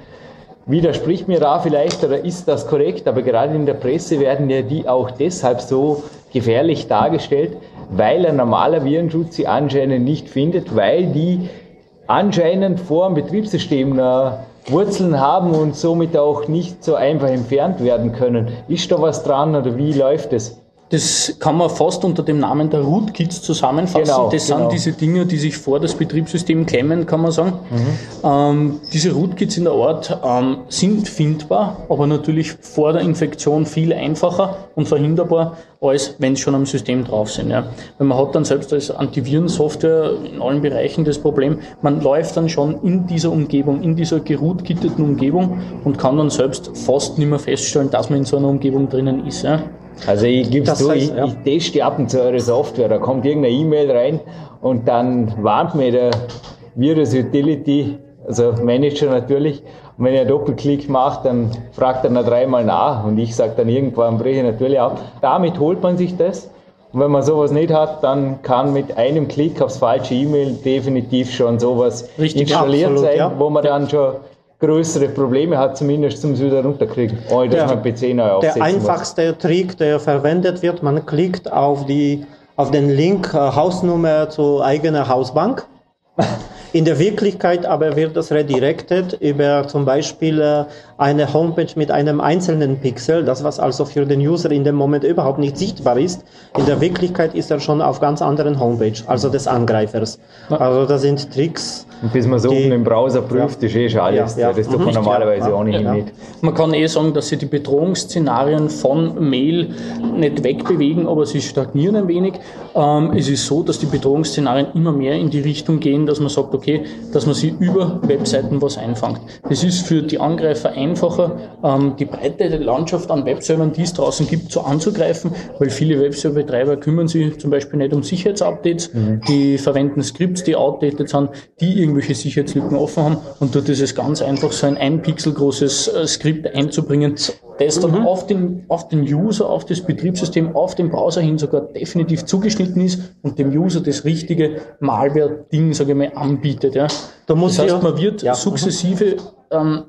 widerspricht mir da vielleicht oder ist das korrekt, aber gerade in der Presse werden ja die auch deshalb so gefährlich dargestellt, weil ein normaler Virenschutz sie anscheinend nicht findet, weil die anscheinend vor dem Betriebssystem Wurzeln haben und somit auch nicht so einfach entfernt werden können. Ist da was dran oder wie läuft es? Das kann man fast unter dem Namen der Rootkits zusammenfassen. Genau, das genau. sind diese Dinge, die sich vor das Betriebssystem klemmen, kann man sagen. Mhm. Ähm, diese Rootkits in der Art ähm, sind findbar, aber natürlich vor der Infektion viel einfacher und verhinderbar, als wenn sie schon am System drauf sind. Ja. Weil man hat dann selbst als Antivirensoftware in allen Bereichen das Problem, man läuft dann schon in dieser Umgebung, in dieser gerootkitteten Umgebung und kann dann selbst fast nicht mehr feststellen, dass man in so einer Umgebung drinnen ist. Ja. Also ich gebe es zu, ich, ja. ich teste ab und zu eure Software, da kommt irgendeine E-Mail rein und dann warnt mir der Virus Utility, also Manager natürlich, und wenn ich einen Doppelklick mache, dann fragt er noch dreimal nach und ich sage dann irgendwann, breche ich natürlich ab. Damit holt man sich das. Und wenn man sowas nicht hat, dann kann mit einem Klick aufs falsche E-Mail definitiv schon sowas Richtig, installiert absolut, sein, ja. wo man dann schon größere Probleme hat, zumindest zum wieder runterkriegen, ohne dass der, man PC neu aufsetzen Der einfachste muss. Trick, der verwendet wird, man klickt auf, die, auf den Link äh, Hausnummer zur eigenen Hausbank. (laughs) In der Wirklichkeit aber wird das redirected über zum Beispiel äh, eine Homepage mit einem einzelnen Pixel, das was also für den User in dem Moment überhaupt nicht sichtbar ist. In der Wirklichkeit ist er schon auf ganz anderen Homepage, also des Angreifers. Also das sind Tricks. Und bis man so oben im Browser prüft, ja. ist eh schon alles. Ja, ja. Das tut man mhm. normalerweise auch nicht mit. Man kann eh sagen, dass sich die Bedrohungsszenarien von Mail nicht wegbewegen, aber sie stagnieren ein wenig. Ähm, es ist so, dass die Bedrohungsszenarien immer mehr in die Richtung gehen, dass man sagt, okay, dass man sie über Webseiten was einfängt. Das ist für die Angreifer einfacher, ähm, die breite Landschaft an Webservern, die es draußen gibt, so anzugreifen, weil viele Webserverbetreiber kümmern sich zum Beispiel nicht um Sicherheitsupdates, mhm. die verwenden Skripts, die outdated sind, die irgendwelche Sicherheitslücken offen haben und dort ist es ganz einfach, so ein ein Pixel großes äh, Skript einzubringen, das dann mhm. auf, den, auf den User, auf das Betriebssystem, auf den Browser hin sogar definitiv zugeschnitten ist und dem User das richtige Malware-Ding, sage ich mal, anbietet. Ja. Da muss das heißt, man wird ja. sukzessive ähm,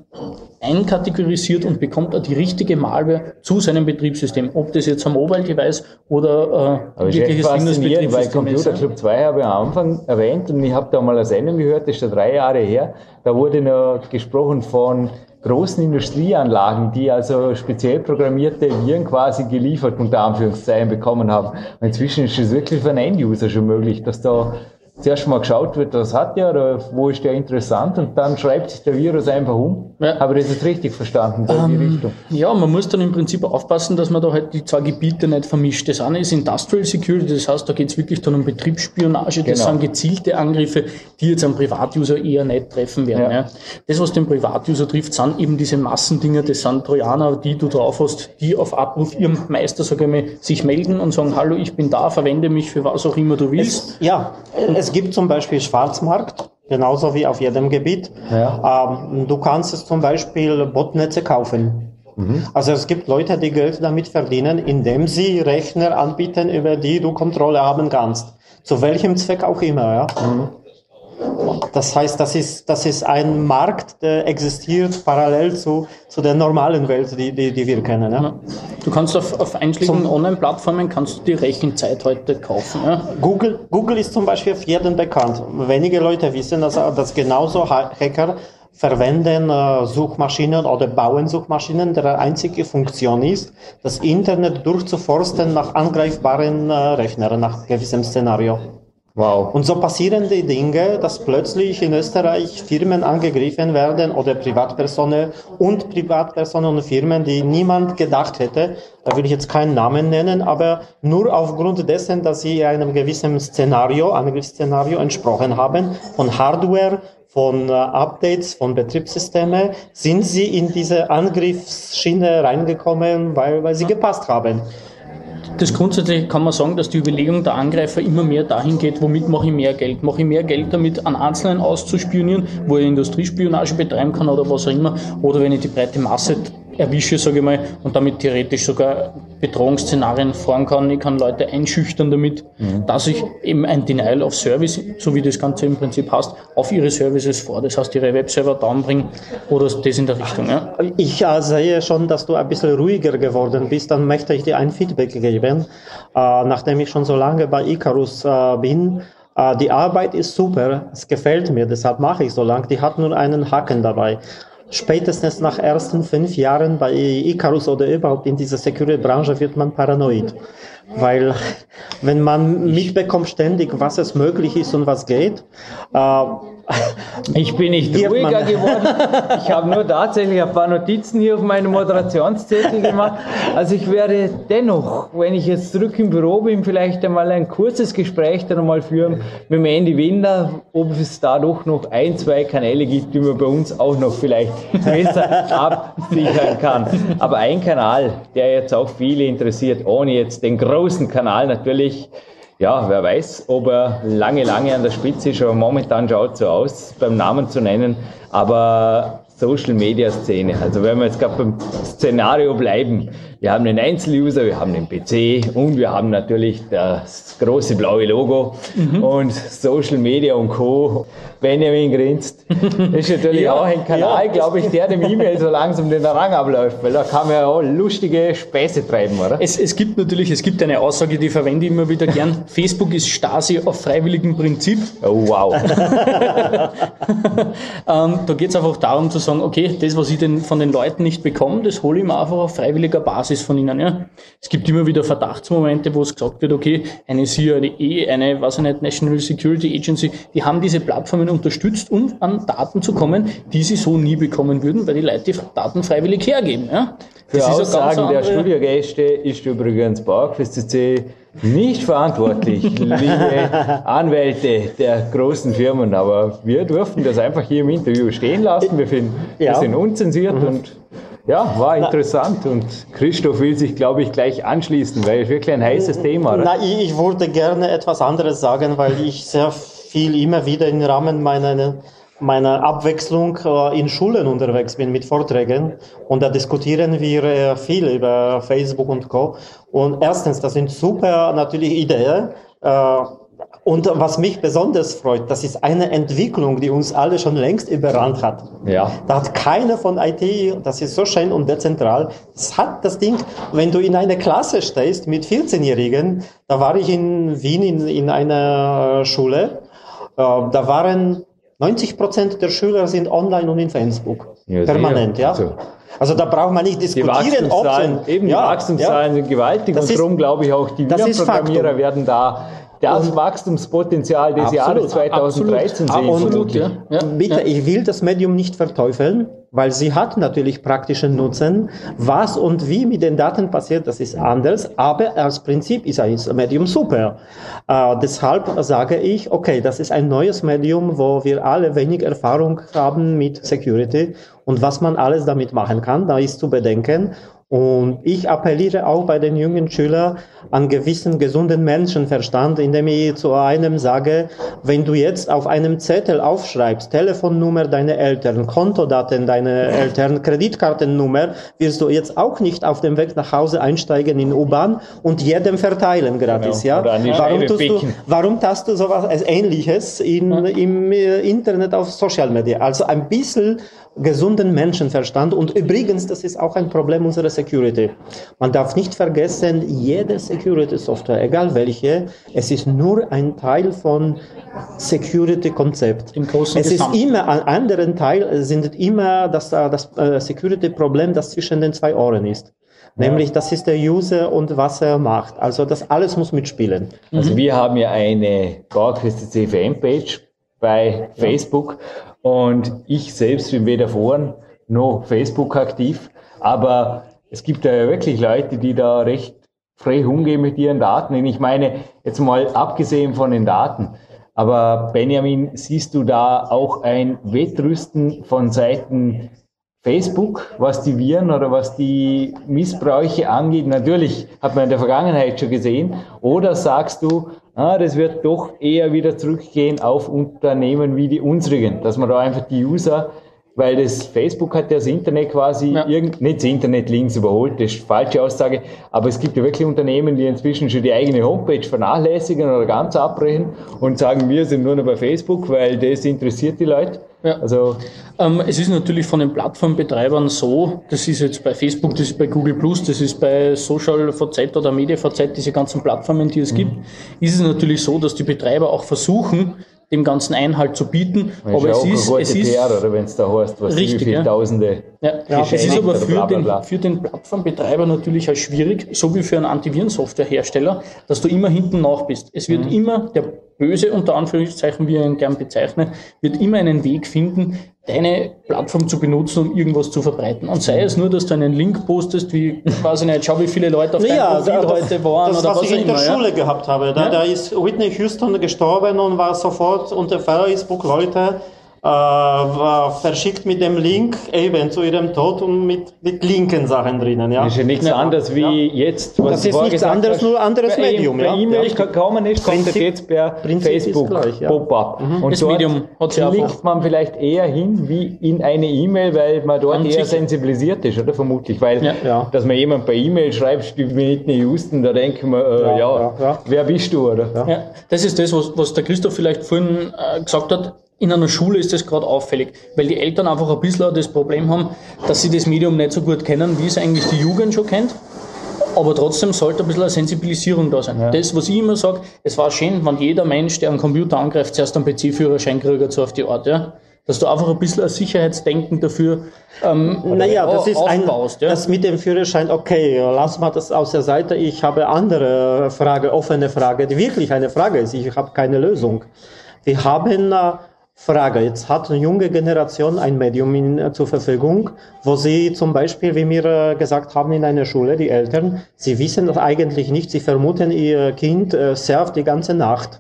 einkategorisiert und bekommt auch die richtige Malware zu seinem Betriebssystem. Ob das jetzt ein Mobile-Device oder äh, wirkliches Windows-Betriebssystem weil Computer Club 2 habe ich am Anfang erwähnt und ich habe da mal eine Sendung gehört, das ist schon drei Jahre her, da wurde noch gesprochen von großen Industrieanlagen, die also speziell programmierte Viren quasi geliefert, unter Anführungszeichen, bekommen haben. Und inzwischen ist es wirklich für einen End-User schon möglich, dass da zuerst mal geschaut wird, was hat der oder wo ist der interessant und dann schreibt sich der Virus einfach um. Ja. Ich das jetzt richtig verstanden, so ähm, in die Richtung? Ja, man muss dann im Prinzip aufpassen, dass man da halt die zwei Gebiete nicht vermischt. Das eine ist Industrial Security, das heißt, da geht es wirklich dann um Betriebsspionage, das genau. sind gezielte Angriffe, die jetzt einen Privatuser eher nicht treffen werden. Ja. Ja. Das, was den Privatuser trifft, sind eben diese Massendinger, das sind Trojaner, die du drauf hast, die auf Abruf ihrem Meister, sage ich mal, sich melden und sagen, hallo, ich bin da, verwende mich für was auch immer du willst. Es, ja, es es gibt zum Beispiel Schwarzmarkt, genauso wie auf jedem Gebiet. Ja. Ähm, du kannst es zum Beispiel Botnetze kaufen. Mhm. Also es gibt Leute, die Geld damit verdienen, indem sie Rechner anbieten, über die du Kontrolle haben kannst. Zu welchem Zweck auch immer. Ja? Mhm. Das heißt, das ist, das ist ein Markt, der existiert parallel zu, zu der normalen Welt, die, die, die wir kennen. Ja. Du kannst auf, auf einschlägigen Online-Plattformen kannst du die Rechenzeit heute kaufen. Ja. Google, Google ist zum Beispiel für jeden bekannt. Wenige Leute wissen, dass, dass genauso Hacker verwenden äh, Suchmaschinen oder bauen Suchmaschinen, deren einzige Funktion ist, das Internet durchzuforsten nach angreifbaren äh, Rechnern, nach gewissem Szenario. Wow. Und so passieren die Dinge, dass plötzlich in Österreich Firmen angegriffen werden oder Privatpersonen und Privatpersonen und Firmen, die niemand gedacht hätte. Da will ich jetzt keinen Namen nennen, aber nur aufgrund dessen, dass sie einem gewissen Szenario, Angriffsszenario entsprochen haben, von Hardware, von äh, Updates, von Betriebssystemen, sind sie in diese Angriffsschiene reingekommen, weil, weil sie gepasst haben das grundsätzlich kann man sagen, dass die Überlegung der Angreifer immer mehr dahin geht, womit mache ich mehr Geld? Mache ich mehr Geld damit, an Einzelnen auszuspionieren, wo ich Industriespionage betreiben kann oder was auch immer, oder wenn ich die breite Masse erwische, sage ich mal, und damit theoretisch sogar Bedrohungsszenarien fahren kann. Ich kann Leute einschüchtern damit, mhm. dass ich eben ein Denial of Service, so wie das Ganze im Prinzip heißt, auf ihre Services vor. Das heißt, ihre Webserver down bringen oder das in der Richtung. Ja. Ich äh, sehe schon, dass du ein bisschen ruhiger geworden bist. Dann möchte ich dir ein Feedback geben. Äh, nachdem ich schon so lange bei Icarus äh, bin, Äh, die Arbeit ist super, es gefällt mir, deshalb mache ich so lang. Die hat nur einen Haken dabei. Spätestens nach ersten fünf Jahren bei Icarus oder überhaupt in dieser Security-Branche wird man paranoid. Weil wenn man mitbekommt ständig, was es möglich ist und was geht, äh, ich bin nicht ruhiger geworden. Ich habe nur tatsächlich ein paar Notizen hier auf meinem Moderationszettel gemacht. Also ich werde dennoch, wenn ich jetzt zurück im Büro bin, vielleicht einmal ein kurzes Gespräch dann einmal führen mit dem Andy Winder, ob es da doch noch ein, zwei Kanäle gibt, die man bei uns auch noch vielleicht besser (laughs) absichern kann. Aber ein Kanal, der jetzt auch viele interessiert, ohne jetzt den großen Kanal natürlich, ja, wer weiß, ob er lange, lange an der Spitze ist, aber momentan schaut so aus, beim Namen zu nennen. Aber Social Media Szene, also wenn wir jetzt gerade beim Szenario bleiben, wir haben den Einzeluser, wir haben den PC und wir haben natürlich das große blaue Logo mhm. und Social Media und Co. Benjamin grinst. Das (laughs) ist natürlich ja, auch ein Kanal, ja. glaube ich, der dem E-Mail so langsam den Rang abläuft, weil da kann man ja auch lustige Späße treiben, oder? Es, es gibt natürlich, es gibt eine Aussage, die verwende ich immer wieder gern. (laughs) Facebook ist Stasi auf freiwilligem Prinzip. Oh, wow. (laughs) ähm, da geht es einfach darum zu sagen, okay, das, was ich denn von den Leuten nicht bekomme, das hole ich mir einfach auf freiwilliger Basis von ihnen. Ja. Es gibt immer wieder Verdachtsmomente, wo es gesagt wird, okay, eine CIA, eine, was ich nicht, National Security Agency, die haben diese Plattformen unterstützt, um an Daten zu kommen, die sie so nie bekommen würden, weil die Leute die Daten freiwillig hergeben. Ja? Das Für ist Aussagen der Studiogäste ist übrigens BauerQuest.cc nicht verantwortlich, (laughs) liebe Anwälte der großen Firmen, aber wir durften das einfach hier im Interview stehen lassen. Wir, finden, ja. wir sind unzensiert mhm. und ja, war interessant und Christoph will sich, glaube ich, gleich anschließen, weil es wirklich ein heißes Thema. Na, ich, ich würde gerne etwas anderes sagen, weil ich sehr viel immer wieder im Rahmen meiner, meiner Abwechslung äh, in Schulen unterwegs bin mit Vorträgen und da diskutieren wir äh, viel über Facebook und Co. Und erstens, das sind super natürlich Ideen. Äh, und was mich besonders freut, das ist eine Entwicklung, die uns alle schon längst überrannt hat. Ja. Da hat keiner von IT, das ist so schön und dezentral, das hat das Ding, wenn du in einer Klasse stehst mit 14-Jährigen, da war ich in Wien in, in einer Schule da waren 90 Prozent der Schüler sind online und in Facebook. Ja, permanent, ja. Also, also da braucht man nicht diskutieren, ob eben die ja, Wachstumszahlen ja. sind gewaltig das und darum glaube ich auch, die Programmierer werden da das Wachstumspotenzial des absolut, Jahres 2013 absolut, sehen. Absolut, ja. ja. Bitte, ich will das Medium nicht verteufeln, weil sie hat natürlich praktischen Nutzen. Was und wie mit den Daten passiert, das ist anders, aber als Prinzip ist ein Medium super. Äh, deshalb sage ich, okay, das ist ein neues Medium, wo wir alle wenig Erfahrung haben mit Security und was man alles damit machen kann, da ist zu bedenken. Und ich appelliere auch bei den jungen Schülern an gewissen gesunden Menschenverstand, indem ich zu einem sage, wenn du jetzt auf einem Zettel aufschreibst, Telefonnummer deiner Eltern, Kontodaten deiner Eltern, Kreditkartennummer, wirst du jetzt auch nicht auf dem Weg nach Hause einsteigen in U-Bahn und jedem verteilen gratis, genau. ja? Warum tust, du, warum tust du sowas Ähnliches in, hm. im äh, Internet auf Social Media? Also ein bisschen gesunden Menschenverstand. Und übrigens, das ist auch ein Problem unserer Security. Man darf nicht vergessen, jede Security-Software, egal welche, es ist nur ein Teil von Security-Konzept. Es ist immer, ein anderen Teil sind immer das, das äh, Security-Problem, das zwischen den zwei Ohren ist. Nämlich, das ist der User und was er macht. Also das alles muss mitspielen. Also mhm. wir haben ja eine GoChrist CVM-Page bei Facebook und ich selbst bin weder Foren noch Facebook aktiv, aber es gibt ja wirklich Leute, die da recht frei umgehen mit ihren Daten. Und ich meine, jetzt mal abgesehen von den Daten, aber Benjamin, siehst du da auch ein Wettrüsten von Seiten Facebook, was die Viren oder was die Missbräuche angeht? Natürlich hat man in der Vergangenheit schon gesehen. Oder sagst du, ah, das wird doch eher wieder zurückgehen auf Unternehmen wie die unsrigen, dass man da einfach die User weil das Facebook hat ja das Internet quasi, ja. irgend, nicht das Internet links überholt, das ist eine falsche Aussage, aber es gibt ja wirklich Unternehmen, die inzwischen schon die eigene Homepage vernachlässigen oder ganz abbrechen und sagen, wir sind nur noch bei Facebook, weil das interessiert die Leute. Ja. Also, ähm, es ist natürlich von den Plattformbetreibern so, das ist jetzt bei Facebook, das ist bei Google Plus, das ist bei Social VZ oder MediaVZ, diese ganzen Plattformen, die es mhm. gibt, ist es natürlich so, dass die Betreiber auch versuchen, dem ganzen Einhalt zu bieten. Das aber es ist, es ist PR, wenn es da heißt, was richtig, wie ja. Tausende. Ja. ja. Es ist aber für, bla bla bla. Den, für den Plattformbetreiber natürlich auch schwierig, so wie für einen Antivirensoftwarehersteller, dass du immer hinten nach bist. Es wird mhm. immer der Böse, unter Anführungszeichen, wie ich ihn gern bezeichne, wird immer einen Weg finden, deine Plattform zu benutzen, um irgendwas zu verbreiten. Und sei es nur, dass du einen Link postest, wie, weiß ich nicht, schau, wie viele Leute auf naja, deinem Profil das, heute waren das, oder was, was ich in der immer, Schule ja? gehabt habe. Da, ja? da ist Whitney Houston gestorben und war sofort unter Facebook Leute, verschickt mit dem Link eben zu ihrem Tod und mit, mit linken Sachen drinnen. Ja? Das ist ja nichts ja. anderes wie ja. jetzt. Was das ist nichts anderes, nur anderes per Medium. Per E-Mail ja. kann man nicht, kommt jetzt per Prinzip Facebook Pop-up. Mhm. Und das dort Medium klickt man vielleicht eher hin wie in eine E-Mail, weil man dort eher sensibilisiert ist, oder vermutlich. Weil, dass man jemand per E-Mail schreibt, wie Whitney Houston, da denken wir, äh, ja, wer bist du, oder? Ja. Das ist das, was, was der Christoph vielleicht vorhin äh, gesagt hat in einer Schule ist das gerade auffällig, weil die Eltern einfach ein bisschen das Problem haben, dass sie das Medium nicht so gut kennen, wie es eigentlich die Jugend schon kennt. Aber trotzdem sollte ein bisschen eine Sensibilisierung da sein. Ja. Das, was ich immer sage, es war schön, wenn jeder Mensch, der einen Computer angreift, zuerst einen PC-Führerschein kriegt, so auf die Art, ja. Dass du einfach ein bisschen ein Sicherheitsdenken dafür ähm, Naja, das ist ein, ja? das mit dem Führerschein, okay, lass mal das aus der Seite. Ich habe andere Frage, offene Frage, die wirklich eine Frage ist. Ich habe keine Lösung. Wir haben äh, Frage. Jetzt hat eine junge Generation ein Medium in, äh, zur Verfügung, wo sie zum Beispiel, wie wir äh, gesagt haben in einer Schule, die Eltern, sie wissen das eigentlich nicht, sie vermuten, ihr Kind äh, surft die ganze Nacht.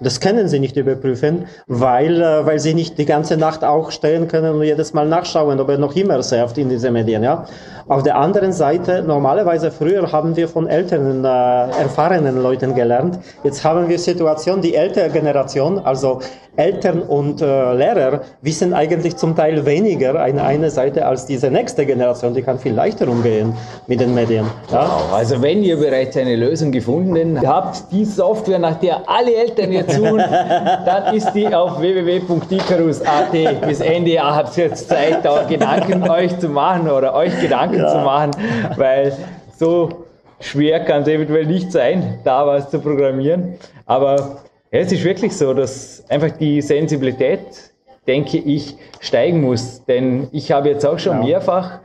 Das können sie nicht überprüfen, weil, äh, weil sie nicht die ganze Nacht auch stehen können und jedes Mal nachschauen, ob er noch immer surft in diese Medien. Ja? Auf der anderen Seite, normalerweise früher haben wir von älteren, äh, erfahrenen Leuten gelernt. Jetzt haben wir Situation, die ältere Generation, also Eltern und äh, Lehrer, wissen eigentlich zum Teil weniger eine, eine Seite als diese nächste Generation. Die kann viel leichter umgehen mit den Medien. Ja? Genau. Also wenn ihr bereits eine Lösung gefunden habt, die Software, nach der alle Eltern jetzt suchen, dann ist die auf www.icarus.at. Bis Ende Jahr habt ihr jetzt Zeit, da Gedanken (laughs) euch zu machen oder euch Gedanken ja. zu machen, weil so schwer kann es eventuell nicht sein, da was zu programmieren. Aber ja, es ist wirklich so, dass einfach die Sensibilität, denke ich, steigen muss. Denn ich habe jetzt auch schon ja. mehrfach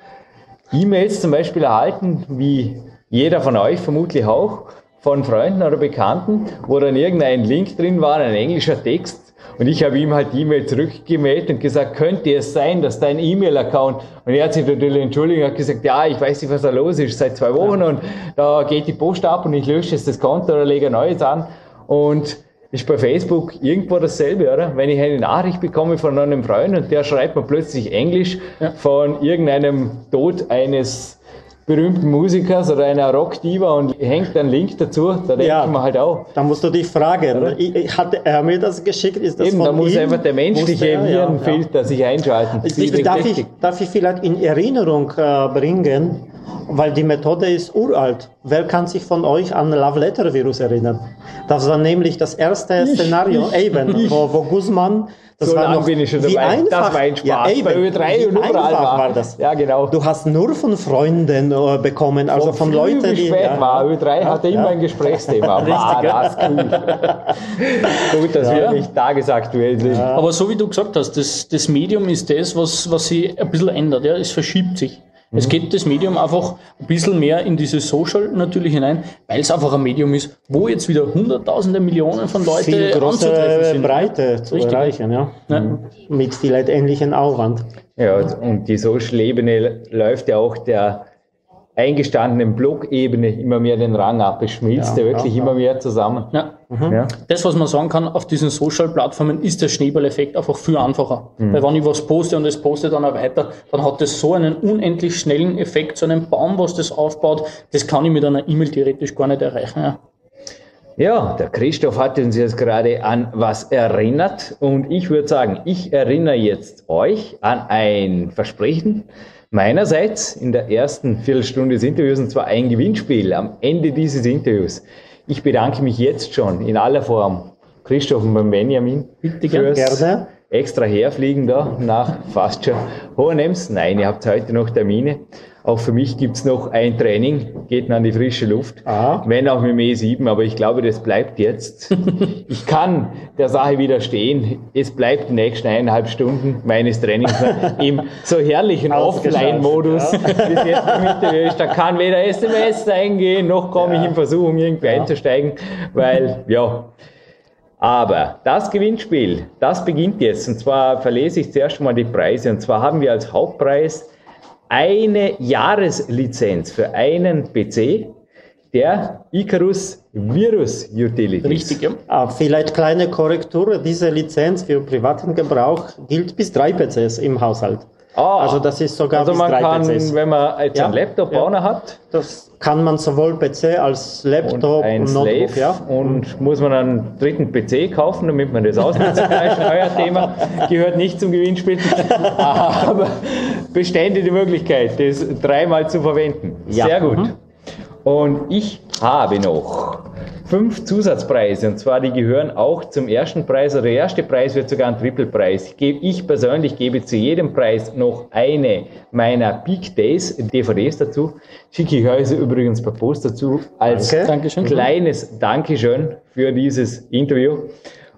E-Mails zum Beispiel erhalten, wie jeder von euch vermutlich auch, von Freunden oder Bekannten, wo dann irgendein Link drin war, ein englischer Text, und ich habe ihm halt die E-Mail zurückgemeldet und gesagt, könnte es sein, dass dein E-Mail-Account, und er hat sich natürlich entschuldigt, hat gesagt, ja, ich weiß nicht, was da los ist, seit zwei Wochen und da geht die Post ab und ich lösche jetzt das Konto oder lege ein neues an. Und ist bei Facebook irgendwo dasselbe, oder? Wenn ich eine Nachricht bekomme von einem Freund und der schreibt mir plötzlich Englisch ja. von irgendeinem Tod eines berühmten Musikers oder einer Rockdiva und hängt einen Link dazu, da denkt ja, man halt auch. Da musst du dich fragen, ich, hat er mir das geschickt? Ist das Eben, von da muss ihm? einfach der menschliche Virenfilter ja, sich einschalten. Darf ich, darf ich vielleicht in Erinnerung äh, bringen, weil die Methode ist uralt. Wer kann sich von euch an Love Letter Virus erinnern? Das war nämlich das erste ich, Szenario, ich, eben, ich. Wo, wo Guzman das so war noch, bin ich schon dabei. Einfach, das war ein Spaß. Ja, eben, Bei Ö3 und überall war. war. das. Ja, genau. Du hast nur von Freunden äh, bekommen, also von, von Leuten, die. spät ja, war. Ö3 ja, hatte immer ein Gesprächsthema. (laughs) war das cool. (laughs) Gut, dass wir nicht tagesaktuell sind. Aber so wie du gesagt hast, das, das Medium ist das, was, was sich ein bisschen ändert. Ja? Es verschiebt sich. Es geht das Medium einfach ein bisschen mehr in dieses Social natürlich hinein, weil es einfach ein Medium ist, wo jetzt wieder hunderttausende Millionen von Leuten viel größere sind. Breite zu Richtig. erreichen, ja. ja. Mhm. Mit vielleicht ähnlichen Aufwand. Ja, und die Social-Ebene läuft ja auch der eingestandenen Blockebene immer mehr den Rang ab. Es schmilzt ja, ja wirklich ja, immer mehr zusammen. Ja. Mhm. ja. Das, was man sagen kann, auf diesen Social-Plattformen ist der Schneeballeffekt einfach viel einfacher. Mhm. Weil wenn ich was poste und es poste dann auch weiter, dann hat das so einen unendlich schnellen Effekt, so einen Baum, was das aufbaut, das kann ich mit einer E-Mail theoretisch gar nicht erreichen. Ja. Ja, der Christoph hat uns jetzt gerade an was erinnert und ich würde sagen, ich erinnere jetzt euch an ein Versprechen meinerseits in der ersten Viertelstunde des Interviews und zwar ein Gewinnspiel am Ende dieses Interviews. Ich bedanke mich jetzt schon in aller Form, Christoph und Benjamin, Bitte gerne. Extra herfliegen da nach fast schon Hohenems. Nein, ihr habt heute noch Termine. Auch für mich gibt's noch ein Training, geht an die frische Luft, Aha. wenn auch mit dem E7, aber ich glaube, das bleibt jetzt. (laughs) ich kann der Sache widerstehen. Es bleibt die nächsten eineinhalb Stunden meines Trainings im so herrlichen (laughs) Offline-Modus, ja. (laughs) jetzt. Da kann weder SMS eingehen, noch komme ja. ich in Versuchung, irgendwie ja. einzusteigen, weil, ja, aber das Gewinnspiel, das beginnt jetzt. Und zwar verlese ich zuerst mal die Preise. Und zwar haben wir als Hauptpreis eine Jahreslizenz für einen PC der Icarus Virus Utilities. Richtig, ja. Ah, vielleicht kleine Korrektur. Diese Lizenz für privaten Gebrauch gilt bis drei PCs im Haushalt. Ah, also das ist sogar also bis man drei kann, PCs. wenn man jetzt Ja, einen Laptop ja. bauen hat Das kann man sowohl PC als und Laptop ein und, Notebook, Slave ja. und muss man einen dritten PC kaufen, damit man das ist euer Thema, gehört nicht zum Gewinnspiel, (laughs) aber bestände die Möglichkeit, das dreimal zu verwenden. Ja. Sehr gut. Mhm. Und ich habe noch fünf Zusatzpreise und zwar die gehören auch zum ersten Preis. Also der erste Preis wird sogar ein Trippelpreis. Ich, gebe, ich persönlich gebe zu jedem Preis noch eine meiner Peak Days DVDs dazu. Schicke ich euch übrigens per Post dazu als Danke. Dankeschön. kleines Dankeschön für dieses Interview.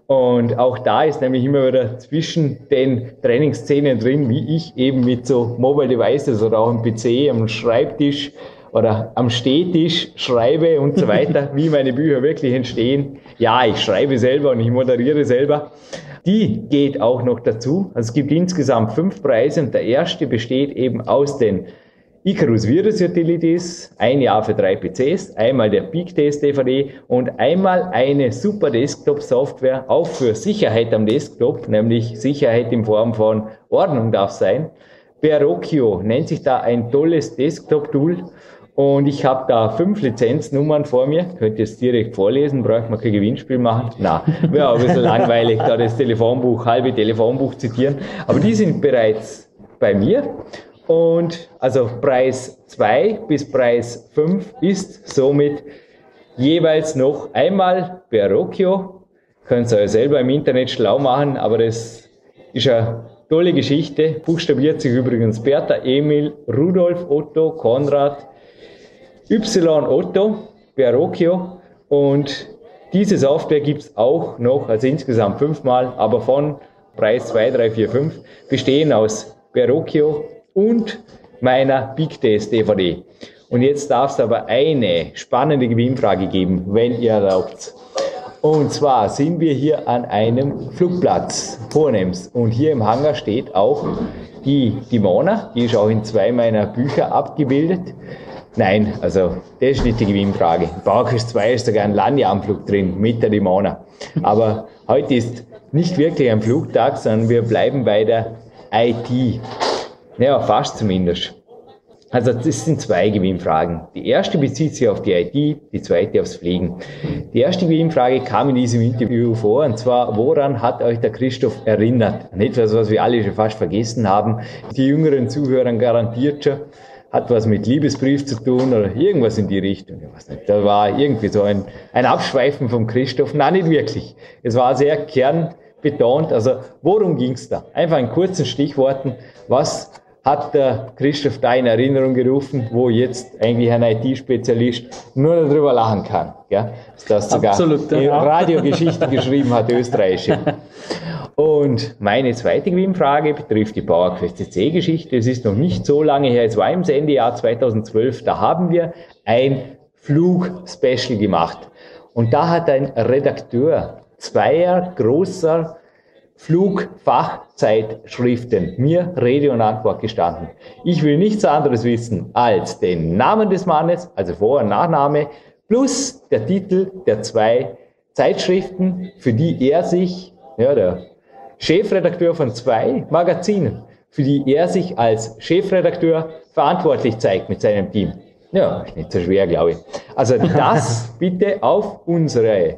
Und auch da ist nämlich immer wieder zwischen den Trainingsszenen drin, wie ich eben mit so Mobile Devices oder auch am PC, am Schreibtisch oder am Stehtisch schreibe und so weiter, (laughs) wie meine Bücher wirklich entstehen. Ja, ich schreibe selber und ich moderiere selber. Die geht auch noch dazu. Also es gibt insgesamt fünf Preise und der erste besteht eben aus den Icarus Virus Utilities, ein Jahr für drei PCs, einmal der Peak Test DVD und einmal eine super Desktop Software, auch für Sicherheit am Desktop, nämlich Sicherheit in Form von Ordnung darf sein. Verrocchio nennt sich da ein tolles Desktop Tool und ich habe da fünf Lizenznummern vor mir. Könnt ihr es direkt vorlesen, braucht man kein Gewinnspiel machen. Na, wäre ein bisschen langweilig, da das Telefonbuch, halbe Telefonbuch zitieren. Aber die sind bereits bei mir. Und also Preis 2 bis Preis 5 ist somit jeweils noch einmal Verrocchio. Könnt ihr euch selber im Internet schlau machen, aber das ist eine tolle Geschichte. Buchstabiert sich übrigens Bertha, Emil, Rudolf, Otto, Konrad, Y Otto, Verrocchio und diese Software gibt es auch noch, also insgesamt fünfmal, aber von Preis 2, 3, 4, 5, bestehen aus Verrocchio und meiner Big Days DVD. Und jetzt darf es aber eine spannende Gewinnfrage geben, wenn ihr erlaubt. Und zwar sind wir hier an einem Flugplatz Hohenems und hier im Hangar steht auch die Dimona, die ist auch in zwei meiner Bücher abgebildet. Nein, also das ist nicht die Gewinnfrage. In Bauerküste 2 ist sogar ein Landeanflug drin mit der Dimona. Aber heute ist nicht wirklich ein Flugtag, sondern wir bleiben bei der IT. Ja, fast zumindest. Also das sind zwei Gewinnfragen. Die erste bezieht sich auf die IT, die zweite aufs Fliegen. Die erste Gewinnfrage kam in diesem Interview vor, und zwar, woran hat euch der Christoph erinnert? An etwas, was wir alle schon fast vergessen haben. Die jüngeren Zuhörer garantiert schon hat was mit Liebesbrief zu tun oder irgendwas in die Richtung. Ich weiß nicht. Da war irgendwie so ein, ein Abschweifen vom Christoph. Nein, nicht wirklich. Es war sehr kernbetont. Also worum ging's da? Einfach in kurzen Stichworten. Was hat der Christoph da in Erinnerung gerufen, wo jetzt eigentlich ein IT-Spezialist nur darüber lachen kann. Ja? Dass das sogar Absolut, ja. die Radiogeschichte geschrieben hat, österreichische. (laughs) Und meine zweite Gewinnfrage betrifft die PowerQuest CC-Geschichte. Es ist noch nicht so lange her, es war im Sendejahr 2012, da haben wir ein Flug-Special gemacht. Und da hat ein Redakteur zweier großer Flugfachzeitschriften mir Rede und Antwort gestanden. Ich will nichts anderes wissen als den Namen des Mannes, also Vor- und Nachname, plus der Titel der zwei Zeitschriften, für die er sich, ja, der Chefredakteur von zwei Magazinen, für die er sich als Chefredakteur verantwortlich zeigt mit seinem Team. Ja, nicht so schwer, glaube ich. Also das (laughs) bitte auf unsere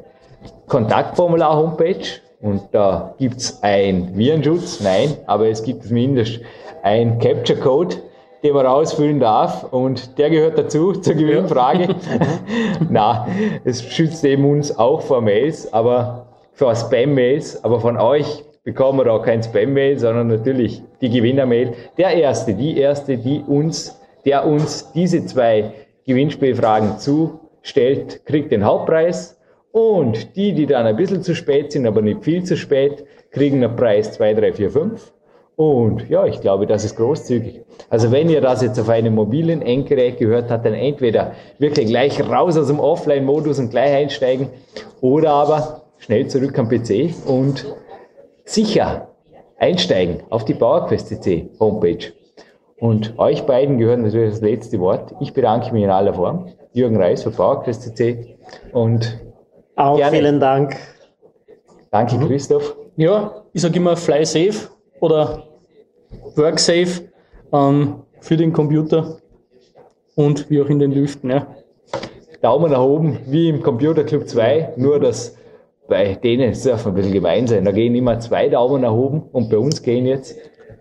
Kontaktformular-Homepage und da gibt es ein Virenschutz, nein, aber es gibt zumindest ein Capture Code, den man ausfüllen darf und der gehört dazu (laughs) zur Gewinnfrage. (laughs) Na, es schützt eben uns auch vor Mails, aber vor Spam-Mails, aber von euch bekommen wir auch kein Spam-Mail, sondern natürlich die Gewinner-Mail. Der erste, die erste, die uns, der uns diese zwei Gewinnspielfragen zustellt, kriegt den Hauptpreis und die, die dann ein bisschen zu spät sind, aber nicht viel zu spät, kriegen einen Preis 2, 3, 4, 5. Und ja, ich glaube, das ist großzügig. Also wenn ihr das jetzt auf einem mobilen Endgerät gehört habt, dann entweder wirklich gleich raus aus dem Offline-Modus und gleich einsteigen oder aber schnell zurück am PC und sicher einsteigen auf die PowerQuest.cc Homepage. Und euch beiden gehört natürlich das letzte Wort. Ich bedanke mich in aller Form. Jürgen Reis von PowerQuest.cc und auch Gerne. vielen Dank. Danke, mhm. Christoph. Ja, ich sage immer Fly Safe oder Work Safe ähm, für den Computer und wie auch in den Lüften. Ja. Daumen nach oben, wie im Computer Club 2, nur dass bei denen es darf ein bisschen gemein sein. Da gehen immer zwei Daumen nach oben und bei uns gehen jetzt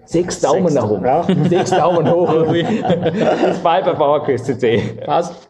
sechs Daumen sechs, nach oben. Ja. Sechs Daumen hoch. (laughs) Bis bald bei PowerQuest.de. Passt.